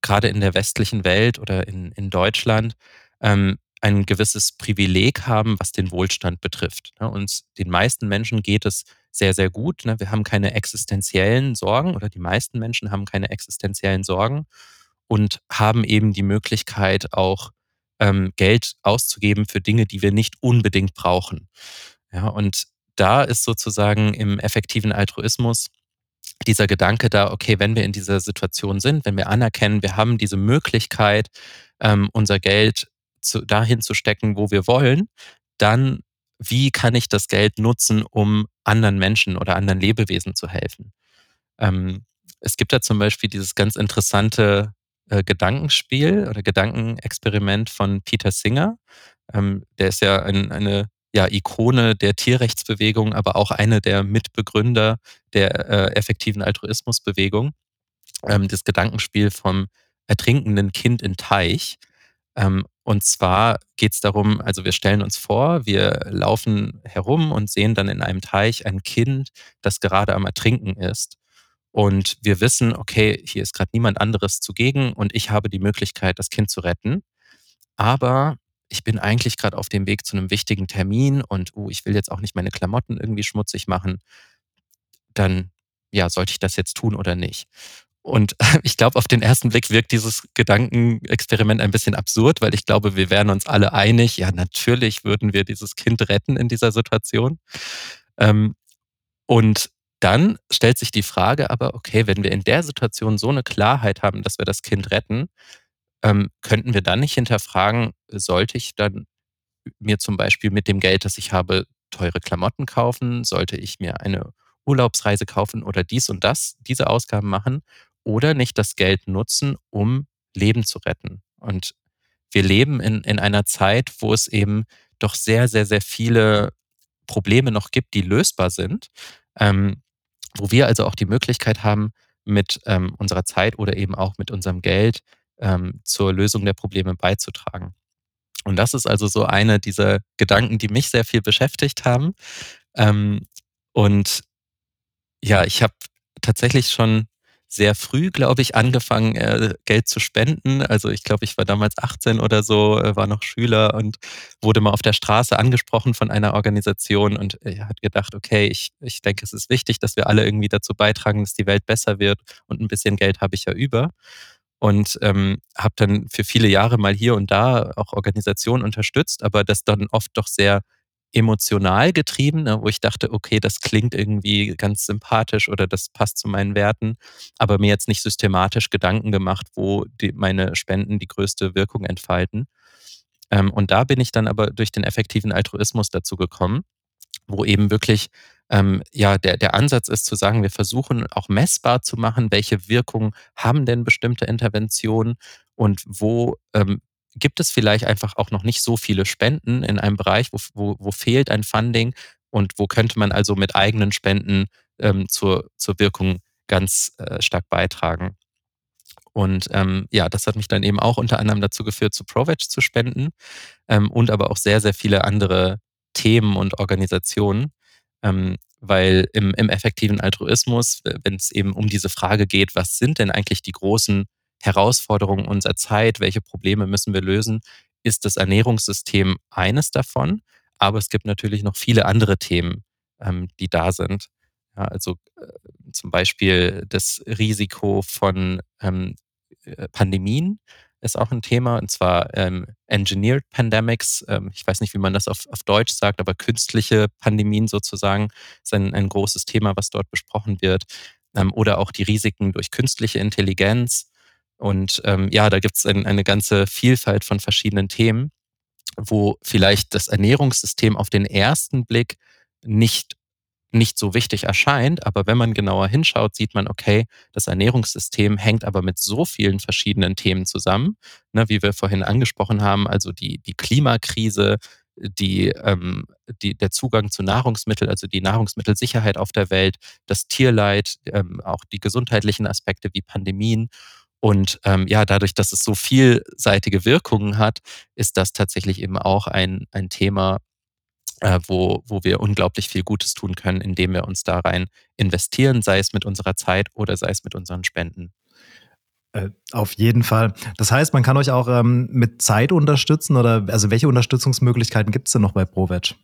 gerade in der westlichen Welt oder in, in Deutschland ähm, ein gewisses Privileg haben, was den Wohlstand betrifft. Ne? Uns, den meisten Menschen geht es sehr, sehr gut. Ne? Wir haben keine existenziellen Sorgen oder die meisten Menschen haben keine existenziellen Sorgen und haben eben die Möglichkeit, auch ähm, Geld auszugeben für Dinge, die wir nicht unbedingt brauchen. Ja, und da ist sozusagen im effektiven Altruismus dieser Gedanke da, okay, wenn wir in dieser Situation sind, wenn wir anerkennen, wir haben diese Möglichkeit, ähm, unser Geld zu, dahin zu stecken, wo wir wollen, dann wie kann ich das Geld nutzen, um anderen Menschen oder anderen Lebewesen zu helfen? Ähm, es gibt da zum Beispiel dieses ganz interessante äh, Gedankenspiel oder Gedankenexperiment von Peter Singer. Ähm, der ist ja ein, eine ja, Ikone der Tierrechtsbewegung, aber auch eine der Mitbegründer der äh, effektiven Altruismusbewegung. Ähm, das Gedankenspiel vom ertrinkenden Kind in Teich. Ähm, und zwar geht es darum, also wir stellen uns vor, wir laufen herum und sehen dann in einem Teich ein Kind, das gerade am Ertrinken ist. Und wir wissen, okay, hier ist gerade niemand anderes zugegen und ich habe die Möglichkeit, das Kind zu retten. Aber ich bin eigentlich gerade auf dem Weg zu einem wichtigen Termin und uh, ich will jetzt auch nicht meine Klamotten irgendwie schmutzig machen, dann ja, sollte ich das jetzt tun oder nicht? Und ich glaube, auf den ersten Blick wirkt dieses Gedankenexperiment ein bisschen absurd, weil ich glaube, wir wären uns alle einig, ja, natürlich würden wir dieses Kind retten in dieser Situation. Ähm, und dann stellt sich die Frage aber, okay, wenn wir in der Situation so eine Klarheit haben, dass wir das Kind retten, ähm, könnten wir dann nicht hinterfragen, sollte ich dann mir zum Beispiel mit dem Geld, das ich habe, teure Klamotten kaufen? Sollte ich mir eine Urlaubsreise kaufen oder dies und das, diese Ausgaben machen? Oder nicht das Geld nutzen, um Leben zu retten? Und wir leben in, in einer Zeit, wo es eben doch sehr, sehr, sehr viele Probleme noch gibt, die lösbar sind, ähm, wo wir also auch die Möglichkeit haben, mit ähm, unserer Zeit oder eben auch mit unserem Geld ähm, zur Lösung der Probleme beizutragen. Und das ist also so eine dieser Gedanken, die mich sehr viel beschäftigt haben. Ähm, und ja, ich habe tatsächlich schon sehr früh, glaube ich, angefangen, äh, Geld zu spenden. Also ich glaube, ich war damals 18 oder so, äh, war noch Schüler und wurde mal auf der Straße angesprochen von einer Organisation und äh, hat gedacht, okay, ich, ich denke, es ist wichtig, dass wir alle irgendwie dazu beitragen, dass die Welt besser wird und ein bisschen Geld habe ich ja über. Und ähm, habe dann für viele Jahre mal hier und da auch Organisationen unterstützt, aber das dann oft doch sehr emotional getrieben, ne, wo ich dachte, okay, das klingt irgendwie ganz sympathisch oder das passt zu meinen Werten, aber mir jetzt nicht systematisch Gedanken gemacht, wo die, meine Spenden die größte Wirkung entfalten. Ähm, und da bin ich dann aber durch den effektiven Altruismus dazu gekommen, wo eben wirklich ähm, ja der, der Ansatz ist zu sagen, wir versuchen auch messbar zu machen, welche Wirkung haben denn bestimmte Interventionen und wo ähm, gibt es vielleicht einfach auch noch nicht so viele Spenden in einem Bereich, wo, wo, wo fehlt ein Funding und wo könnte man also mit eigenen Spenden ähm, zur, zur Wirkung ganz äh, stark beitragen. Und ähm, ja, das hat mich dann eben auch unter anderem dazu geführt, zu ProVeg zu spenden ähm, und aber auch sehr, sehr viele andere Themen und Organisationen. Ähm, weil im, im effektiven Altruismus, wenn es eben um diese Frage geht, was sind denn eigentlich die großen Herausforderungen unserer Zeit, welche Probleme müssen wir lösen, ist das Ernährungssystem eines davon. Aber es gibt natürlich noch viele andere Themen, ähm, die da sind. Ja, also äh, zum Beispiel das Risiko von ähm, äh, Pandemien ist auch ein Thema, und zwar ähm, Engineered Pandemics. Ähm, ich weiß nicht, wie man das auf, auf Deutsch sagt, aber künstliche Pandemien sozusagen ist ein, ein großes Thema, was dort besprochen wird. Ähm, oder auch die Risiken durch künstliche Intelligenz. Und ähm, ja, da gibt es ein, eine ganze Vielfalt von verschiedenen Themen, wo vielleicht das Ernährungssystem auf den ersten Blick nicht nicht so wichtig erscheint, aber wenn man genauer hinschaut, sieht man, okay, das Ernährungssystem hängt aber mit so vielen verschiedenen Themen zusammen, ne, wie wir vorhin angesprochen haben, also die, die Klimakrise, die, ähm, die, der Zugang zu Nahrungsmitteln, also die Nahrungsmittelsicherheit auf der Welt, das Tierleid, ähm, auch die gesundheitlichen Aspekte wie Pandemien. Und ähm, ja, dadurch, dass es so vielseitige Wirkungen hat, ist das tatsächlich eben auch ein, ein Thema, äh, wo, wo wir unglaublich viel Gutes tun können, indem wir uns da rein investieren, sei es mit unserer Zeit oder sei es mit unseren Spenden. Äh, auf jeden Fall. Das heißt, man kann euch auch ähm, mit Zeit unterstützen oder also welche Unterstützungsmöglichkeiten gibt es denn noch bei ProVeg?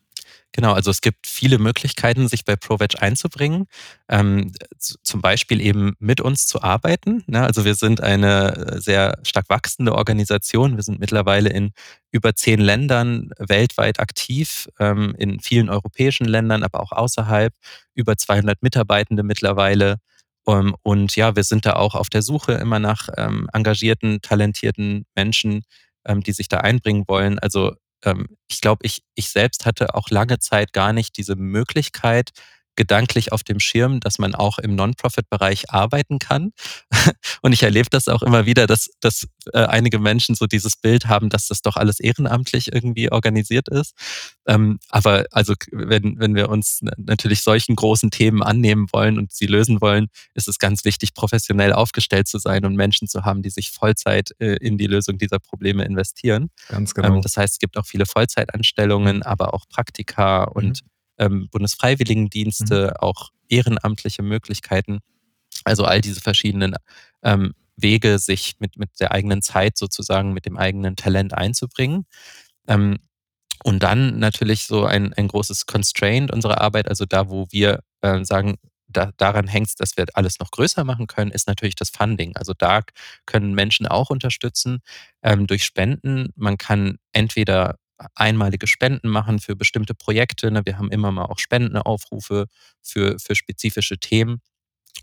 Genau, also es gibt viele Möglichkeiten, sich bei ProVeg einzubringen. Ähm, zum Beispiel eben mit uns zu arbeiten. Ne? Also wir sind eine äh, sehr stark wachsende Organisation. Wir sind mittlerweile in über zehn Ländern weltweit aktiv, ähm, in vielen europäischen Ländern, aber auch außerhalb. Über 200 Mitarbeitende mittlerweile. Um, ähm, und ja, wir sind da auch auf der Suche immer nach ähm, engagierten, talentierten Menschen, ähm, die sich da einbringen wollen. Also ähm, ich glaube, ich, ich selbst hatte auch lange Zeit gar nicht diese Möglichkeit, gedanklich auf dem Schirm, dass man auch im Non-Profit-Bereich arbeiten kann. Und ich erlebe das auch immer wieder, dass, dass äh, einige Menschen so dieses Bild haben, dass das doch alles ehrenamtlich irgendwie organisiert ist. Ähm, aber also wenn, wenn wir uns natürlich solchen großen Themen annehmen wollen und sie lösen wollen, ist es ganz wichtig, professionell aufgestellt zu sein und Menschen zu haben, die sich Vollzeit äh, in die Lösung dieser Probleme investieren. Ganz genau. Ähm, das heißt, es gibt auch viele Vollzeitanstellungen, aber auch Praktika und mhm ähm, Bundesfreiwilligendienste, mhm. auch ehrenamtliche Möglichkeiten. Also all diese verschiedenen ähm, Wege, sich mit, mit der eigenen Zeit sozusagen, mit dem eigenen Talent einzubringen. Ähm, und dann natürlich so ein, ein großes Constraint unserer Arbeit, also da, wo wir äh, sagen, da, daran hängt es, dass wir alles noch größer machen können, ist natürlich das Funding. Also da können Menschen auch unterstützen ähm, durch Spenden. Man kann entweder einmalige Spenden machen für bestimmte Projekte. Ne? Wir haben immer mal auch Spendenaufrufe für, für spezifische Themen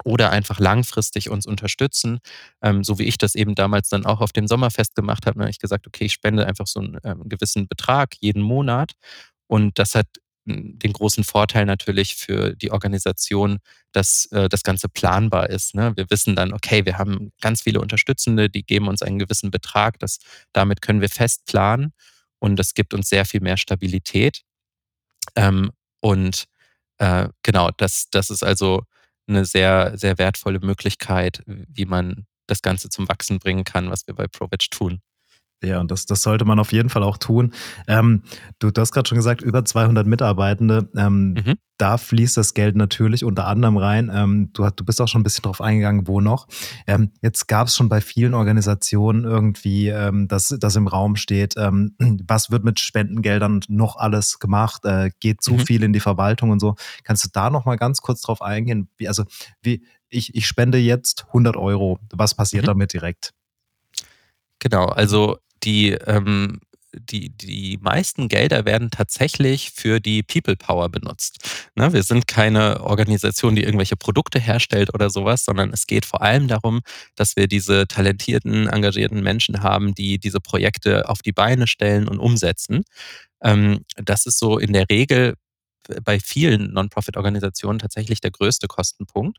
oder einfach langfristig uns unterstützen, ähm, so wie ich das eben damals dann auch auf dem Sommerfest gemacht habe. Ne? Ich gesagt, okay, ich spende einfach so einen ähm, gewissen Betrag jeden Monat und das hat hm, den großen Vorteil natürlich für die Organisation, dass äh, das Ganze planbar ist. Ne? Wir wissen dann, okay, wir haben ganz viele Unterstützende, die geben uns einen gewissen Betrag, das, damit können wir fest planen und das gibt uns sehr viel mehr Stabilität. Ähm, und äh, genau, das, das ist also eine sehr, sehr wertvolle Möglichkeit, wie man das Ganze zum Wachsen bringen kann, was wir bei ProVeg tun. Ja, und das, das sollte man auf jeden Fall auch tun. Ähm, du, du hast gerade schon gesagt, über 200 Mitarbeitende. Ähm, mhm. Da fließt das Geld natürlich unter anderem rein. Ähm, du, du bist auch schon ein bisschen drauf eingegangen, wo noch. Ähm, jetzt gab es schon bei vielen Organisationen irgendwie, ähm, dass das im Raum steht, ähm, was wird mit Spendengeldern noch alles gemacht? Äh, geht zu mhm. viel in die Verwaltung und so. Kannst du da noch mal ganz kurz drauf eingehen? Wie, also, wie, ich, ich spende jetzt 100 Euro. Was passiert mhm. damit direkt? Genau, also die, ähm, die, die meisten Gelder werden tatsächlich für die People Power benutzt. Ne, wir sind keine Organisation, die irgendwelche Produkte herstellt oder sowas, sondern es geht vor allem darum, dass wir diese talentierten, engagierten Menschen haben, die diese Projekte auf die Beine stellen und umsetzen. Ähm, das ist so in der Regel bei vielen Non-Profit-Organisationen tatsächlich der größte Kostenpunkt,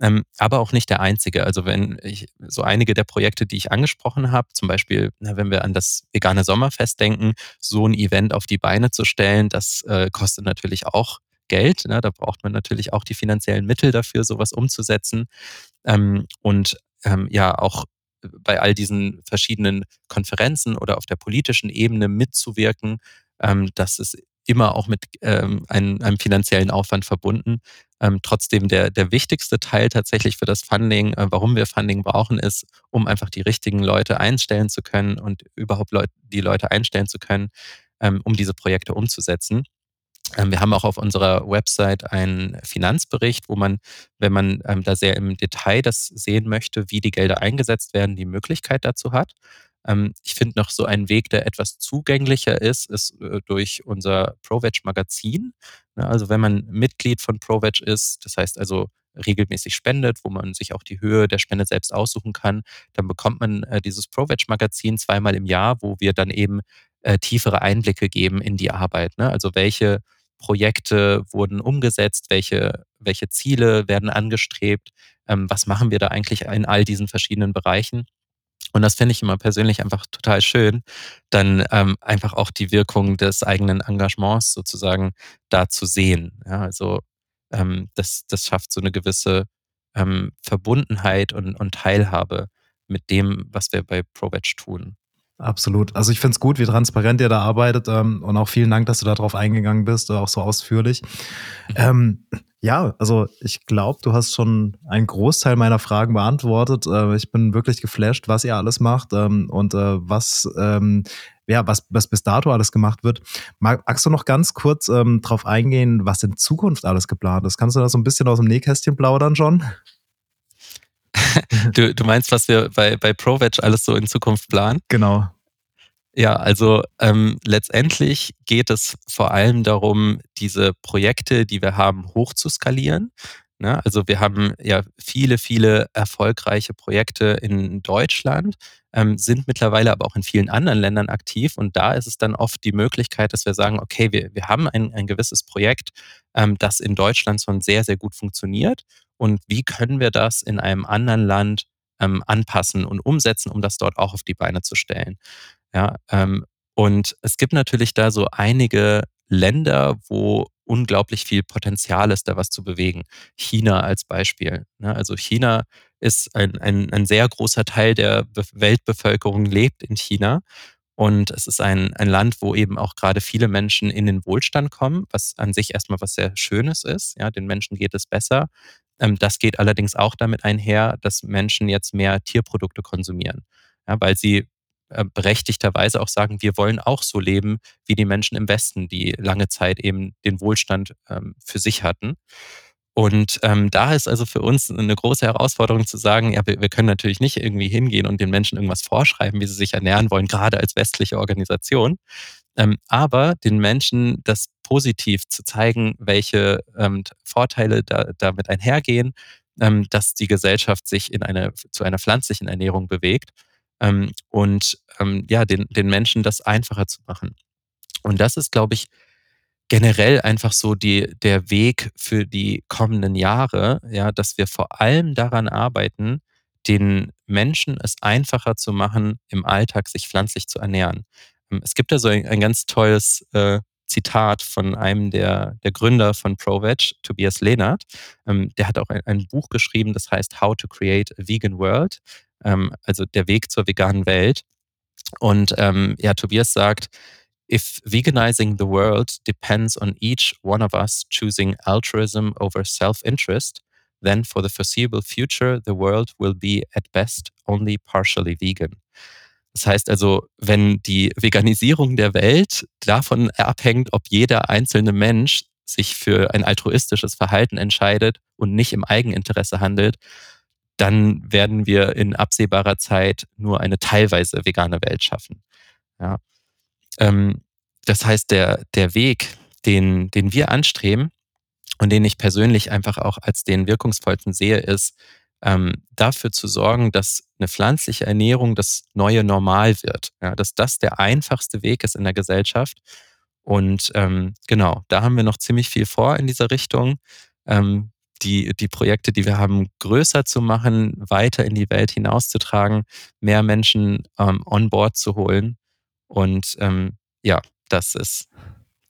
ähm, aber auch nicht der einzige. Also wenn ich so einige der Projekte, die ich angesprochen habe, zum Beispiel, na, wenn wir an das vegane Sommerfest denken, so ein Event auf die Beine zu stellen, das äh, kostet natürlich auch Geld. Ne? Da braucht man natürlich auch die finanziellen Mittel dafür, sowas umzusetzen. Ähm, und ähm, ja, auch bei all diesen verschiedenen Konferenzen oder auf der politischen Ebene mitzuwirken, ähm, das ist immer auch mit ähm, einem, einem, finanziellen Aufwand verbunden. Ähm, trotzdem der, der wichtigste Teil tatsächlich für das Funding, äh, warum wir Funding brauchen, ist, um einfach die richtigen Leute einstellen zu können und überhaupt Leut, die Leute einstellen zu können, ähm, um diese Projekte umzusetzen. Ähm, wir haben auch auf unserer Website einen Finanzbericht, wo man, wenn man ähm, da sehr im Detail das sehen möchte, wie die Gelder eingesetzt werden, die Möglichkeit dazu hat. Ähm, ich finde noch so ein Weg, der etwas zugänglicher ist, ist äh, durch unser ProVeg Magazin. Ne, also wenn man Mitglied von ProVeg ist, das heißt also regelmäßig spendet, wo man sich auch die Höhe der Spende selbst aussuchen kann, dann bekommt man äh, dieses ProVeg Magazin zweimal im Jahr, wo wir dann eben äh, tiefere Einblicke geben in die Arbeit. Ne? Also welche Projekte wurden umgesetzt, welche, welche Ziele werden angestrebt, ähm, was machen wir da eigentlich in all diesen verschiedenen Bereichen. Und das finde ich immer persönlich einfach total schön, dann ähm, einfach auch die Wirkung des eigenen Engagements sozusagen da zu sehen. Ja, also ähm, das, das schafft so eine gewisse ähm, Verbundenheit und, und Teilhabe mit dem, was wir bei ProVeg tun. Absolut. Also ich finde es gut, wie transparent ihr da arbeitet ähm, und auch vielen Dank, dass du darauf eingegangen bist, auch so ausführlich. Ähm, ja, also ich glaube, du hast schon einen Großteil meiner Fragen beantwortet. Äh, ich bin wirklich geflasht, was ihr alles macht ähm, und äh, was, ähm, ja, was, was bis dato alles gemacht wird. Magst du noch ganz kurz ähm, drauf eingehen, was in Zukunft alles geplant ist? Kannst du da so ein bisschen aus dem Nähkästchen plaudern, John? du, du meinst, was wir bei, bei ProVeg alles so in Zukunft planen? Genau. Ja, also ähm, letztendlich geht es vor allem darum, diese Projekte, die wir haben, hoch zu skalieren. Ne? Also wir haben ja viele, viele erfolgreiche Projekte in Deutschland, ähm, sind mittlerweile aber auch in vielen anderen Ländern aktiv. Und da ist es dann oft die Möglichkeit, dass wir sagen, okay, wir, wir haben ein, ein gewisses Projekt, ähm, das in Deutschland schon sehr, sehr gut funktioniert. Und wie können wir das in einem anderen Land ähm, anpassen und umsetzen, um das dort auch auf die Beine zu stellen? Ja, ähm, und es gibt natürlich da so einige Länder, wo unglaublich viel Potenzial ist, da was zu bewegen. China als Beispiel. Ne? Also China ist ein, ein, ein sehr großer Teil der Weltbevölkerung lebt in China. Und es ist ein, ein Land, wo eben auch gerade viele Menschen in den Wohlstand kommen, was an sich erstmal was sehr Schönes ist. Ja, den Menschen geht es besser. Ähm, das geht allerdings auch damit einher, dass Menschen jetzt mehr Tierprodukte konsumieren. Ja, weil sie berechtigterweise auch sagen, wir wollen auch so leben wie die Menschen im Westen, die lange Zeit eben den Wohlstand ähm, für sich hatten. Und ähm, da ist also für uns eine große Herausforderung zu sagen, ja, wir, wir, können natürlich nicht irgendwie hingehen und den Menschen irgendwas vorschreiben, wie sie sich ernähren wollen, gerade als westliche Organisation. Ähm, aber den Menschen das positiv zu zeigen, welche ähm, Vorteile da, damit einhergehen, ähm, dass die Gesellschaft sich in eine, zu einer pflanzlichen Ernährung bewegt ähm, und ähm, ja, den, den Menschen das einfacher zu machen. Und das ist, glaube ich, generell einfach so die, der Weg für die kommenden Jahre, ja, dass wir vor allem daran arbeiten, den Menschen es einfacher zu machen, im Alltag sich pflanzlich zu ernähren. Ähm, es gibt da so ein, ein ganz tolles äh, Zitat von einem der, der Gründer von ProVeg, Tobias Lehnert. Ähm, der hat auch ein, ein, Buch geschrieben, das heißt How to Create a Vegan World ähm, also der Weg zur veganen Welt. Und ähm, ja, Tobias sagt, if veganizing the world depends on each one of us choosing altruism over self-interest, then for the foreseeable future, the world will be at best only partially vegan. Das heißt also, wenn die Veganisierung der Welt davon abhängt, ob jeder einzelne Mensch sich für ein altruistisches Verhalten entscheidet und nicht im Eigeninteresse handelt, dann werden wir in absehbarer Zeit nur eine teilweise vegane Welt schaffen. Ja. Ähm, das heißt, der, der Weg, den, den wir anstreben und den ich persönlich einfach auch als den wirkungsvollsten sehe, ist, ähm, dafür zu sorgen, dass eine pflanzliche Ernährung das neue Normal wird. Ja, dass das der einfachste Weg ist in der Gesellschaft. Und ähm, genau, da haben wir noch ziemlich viel vor in dieser Richtung. Ähm, die, die Projekte, die wir haben, größer zu machen, weiter in die Welt hinauszutragen, mehr Menschen ähm, on board zu holen. Und ähm, ja, das ist,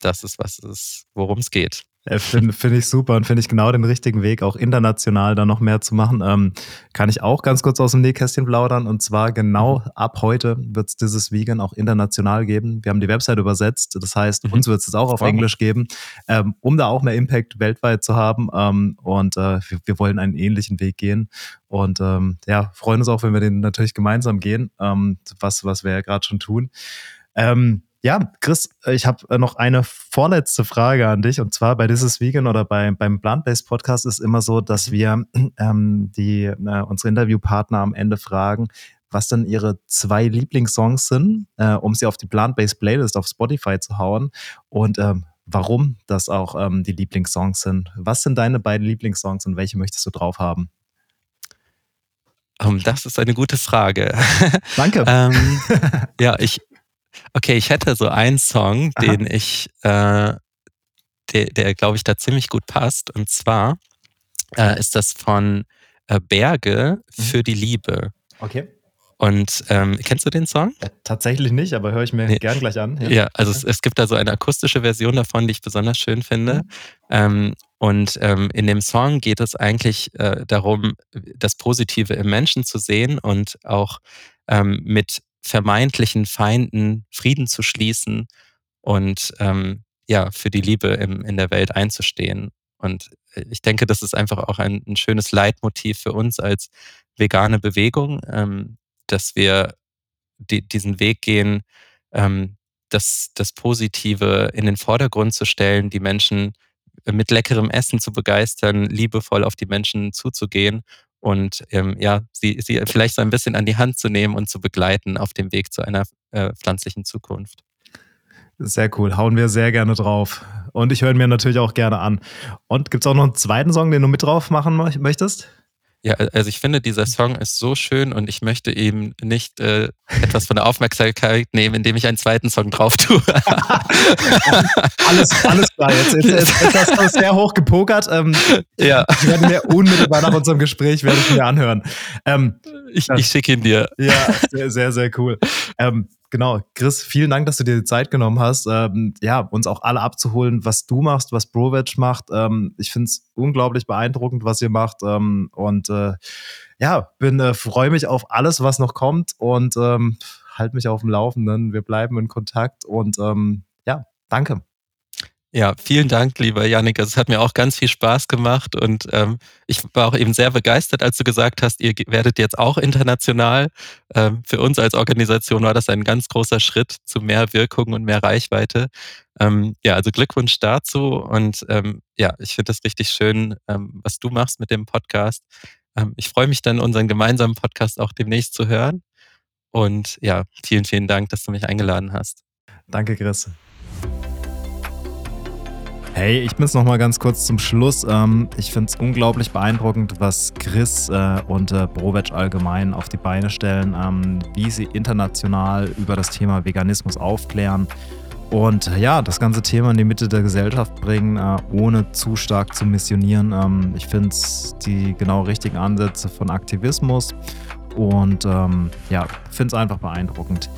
das ist, was es, worum es geht. Finde find ich super und finde ich genau den richtigen Weg, auch international da noch mehr zu machen. Ähm, kann ich auch ganz kurz aus dem Nähkästchen plaudern. Und zwar genau mhm. ab heute wird es dieses Vegan auch international geben. Wir haben die Website übersetzt. Das heißt, mhm. uns wird es auch auf. Englisch geben, ähm, um da auch mehr Impact weltweit zu haben. Ähm, und äh, wir, wir, wollen einen ähnlichen Weg gehen. Und ähm, ja, freuen uns auch, wenn wir den natürlich gemeinsam gehen, ähm, was, was wir ja gerade schon tun. Ähm, ja, Chris, äh, ich habe äh, noch eine vorletzte Frage an dich. Und zwar bei This Vegan oder bei, beim Plant-Based Podcast ist immer so, dass wir ähm, die, äh, unsere Interviewpartner am Ende fragen, was denn ihre zwei Lieblingssongs sind, äh, um sie auf die Plant-Based Playlist auf Spotify zu hauen. Und ähm, warum das auch ähm, die Lieblingssongs sind. Was sind deine beiden Lieblingssongs und welche möchtest du drauf haben? Um, ähm, das ist eine gute Frage. Danke. ähm, ja, ich, Okay, ich hätte so einen Song, Aha. den ich, äh, der, der glaube ich, da ziemlich gut passt. Und zwar äh, ist das von äh, Berge mhm. für die Liebe. Okay. Und ähm, kennst du den Song? Ja, tatsächlich nicht, aber höre ich mir nee. gern gleich an. Ja, ja also es, es, gibt da so eine akustische Version davon, die ich besonders schön finde. Mhm. Ähm, und ähm, in dem Song geht es eigentlich äh, darum, das Positive im Menschen zu sehen und auch ähm, mit vermeintlichen Feinden Frieden zu schließen und ähm, ja, für die Liebe im, in der Welt einzustehen. Und äh, ich denke, das ist einfach auch ein, ein schönes Leitmotiv für uns als vegane Bewegung, ähm, dass wir die, diesen Weg gehen, ähm, das, das Positive in den Vordergrund zu stellen, die Menschen mit leckerem Essen zu begeistern, liebevoll auf die Menschen zuzugehen und ähm, ja, sie, sie vielleicht so ein bisschen an die Hand zu nehmen und zu begleiten auf dem Weg zu einer äh, pflanzlichen Zukunft. Sehr cool, hauen wir sehr gerne drauf. Und ich höre mir natürlich auch gerne an. Und gibt es auch noch einen zweiten Song, den du mit drauf machen möchtest? Ja, also ich finde, dieser Song ist so schön und ich möchte ihm nicht äh, etwas von der Aufmerksamkeit nehmen, indem ich einen zweiten Song drauf tue. alles, alles klar, jetzt, jetzt, jetzt, jetzt hast du sehr hoch gepokert. Ähm, ja. Ich werde mir unmittelbar nach unserem Gespräch werde ich mir anhören. Ähm, ich, ich schicke ihn dir. Ja, sehr, sehr, sehr cool. Ähm, Genau, Chris, vielen Dank, dass du dir die Zeit genommen hast, ähm, ja, uns auch alle abzuholen, was du machst, was Brovetch macht. Ähm, ich finde es unglaublich beeindruckend, was ihr macht. Ähm, und äh, ja, bin äh, freue mich auf alles, was noch kommt und ähm, halt mich auf dem Laufenden. Wir bleiben in Kontakt und ähm, ja, danke. Ja, vielen Dank, lieber Janik. Also, es hat mir auch ganz viel Spaß gemacht und ähm, ich war auch eben sehr begeistert, als du gesagt hast, ihr werdet jetzt auch international. Ähm, für uns als Organisation war das ein ganz großer Schritt zu mehr Wirkung und mehr Reichweite. Ähm, ja, also Glückwunsch dazu und ähm, ja, ich finde das richtig schön, ähm, was du machst mit dem Podcast. Ähm, ich freue mich dann, unseren gemeinsamen Podcast auch demnächst zu hören. Und ja, vielen, vielen Dank, dass du mich eingeladen hast. Danke, Chris. Hey, ich bin es nochmal ganz kurz zum Schluss. Ähm, ich finde es unglaublich beeindruckend, was Chris äh, und äh, Brovetsch allgemein auf die Beine stellen, ähm, wie sie international über das Thema Veganismus aufklären und äh, ja, das ganze Thema in die Mitte der Gesellschaft bringen, äh, ohne zu stark zu missionieren. Ähm, ich finde es die genau richtigen Ansätze von Aktivismus und ja, finde es einfach beeindruckend.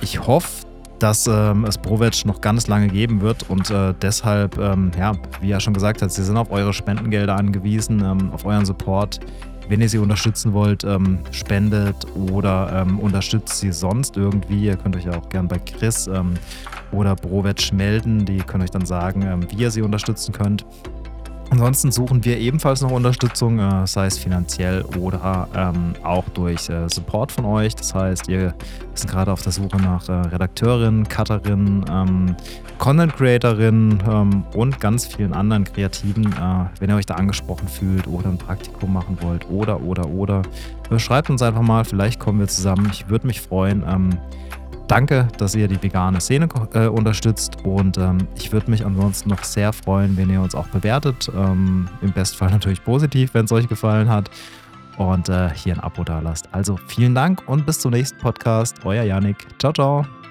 Ich hoffe, dass ähm, es Brovetsch noch ganz lange geben wird und äh, deshalb, ähm, ja, wie er schon gesagt hat, sie sind auf eure Spendengelder angewiesen, ähm, auf euren Support. Wenn ihr sie unterstützen wollt, ähm, spendet oder ähm, unterstützt sie sonst irgendwie. Ihr könnt euch ja auch gern bei Chris ähm, oder Brovetsch melden. Die können euch dann sagen, wie ihr sie unterstützen könnt. Ansonsten suchen wir ebenfalls noch Unterstützung, äh, sei es finanziell oder ähm, auch durch äh, Support von euch. Das heißt, ihr sind gerade auf der Suche nach äh, Redakteurin, Cutterin, ähm, Content Creatorin ähm, und ganz vielen anderen Kreativen. Äh, wenn ihr euch da angesprochen fühlt oder ein Praktikum machen wollt oder, oder, oder, schreibt uns einfach mal. Vielleicht kommen wir zusammen. Ich würde mich freuen. Danke, dass ihr die vegane Szene äh, unterstützt und ähm, ich würde mich ansonsten noch sehr freuen, wenn ihr uns auch bewertet. Ähm, Im Bestfall natürlich positiv, wenn es euch gefallen hat und äh, hier ein Abo da lasst. Also vielen Dank und bis zum nächsten Podcast. Euer Yannick. Ciao, ciao.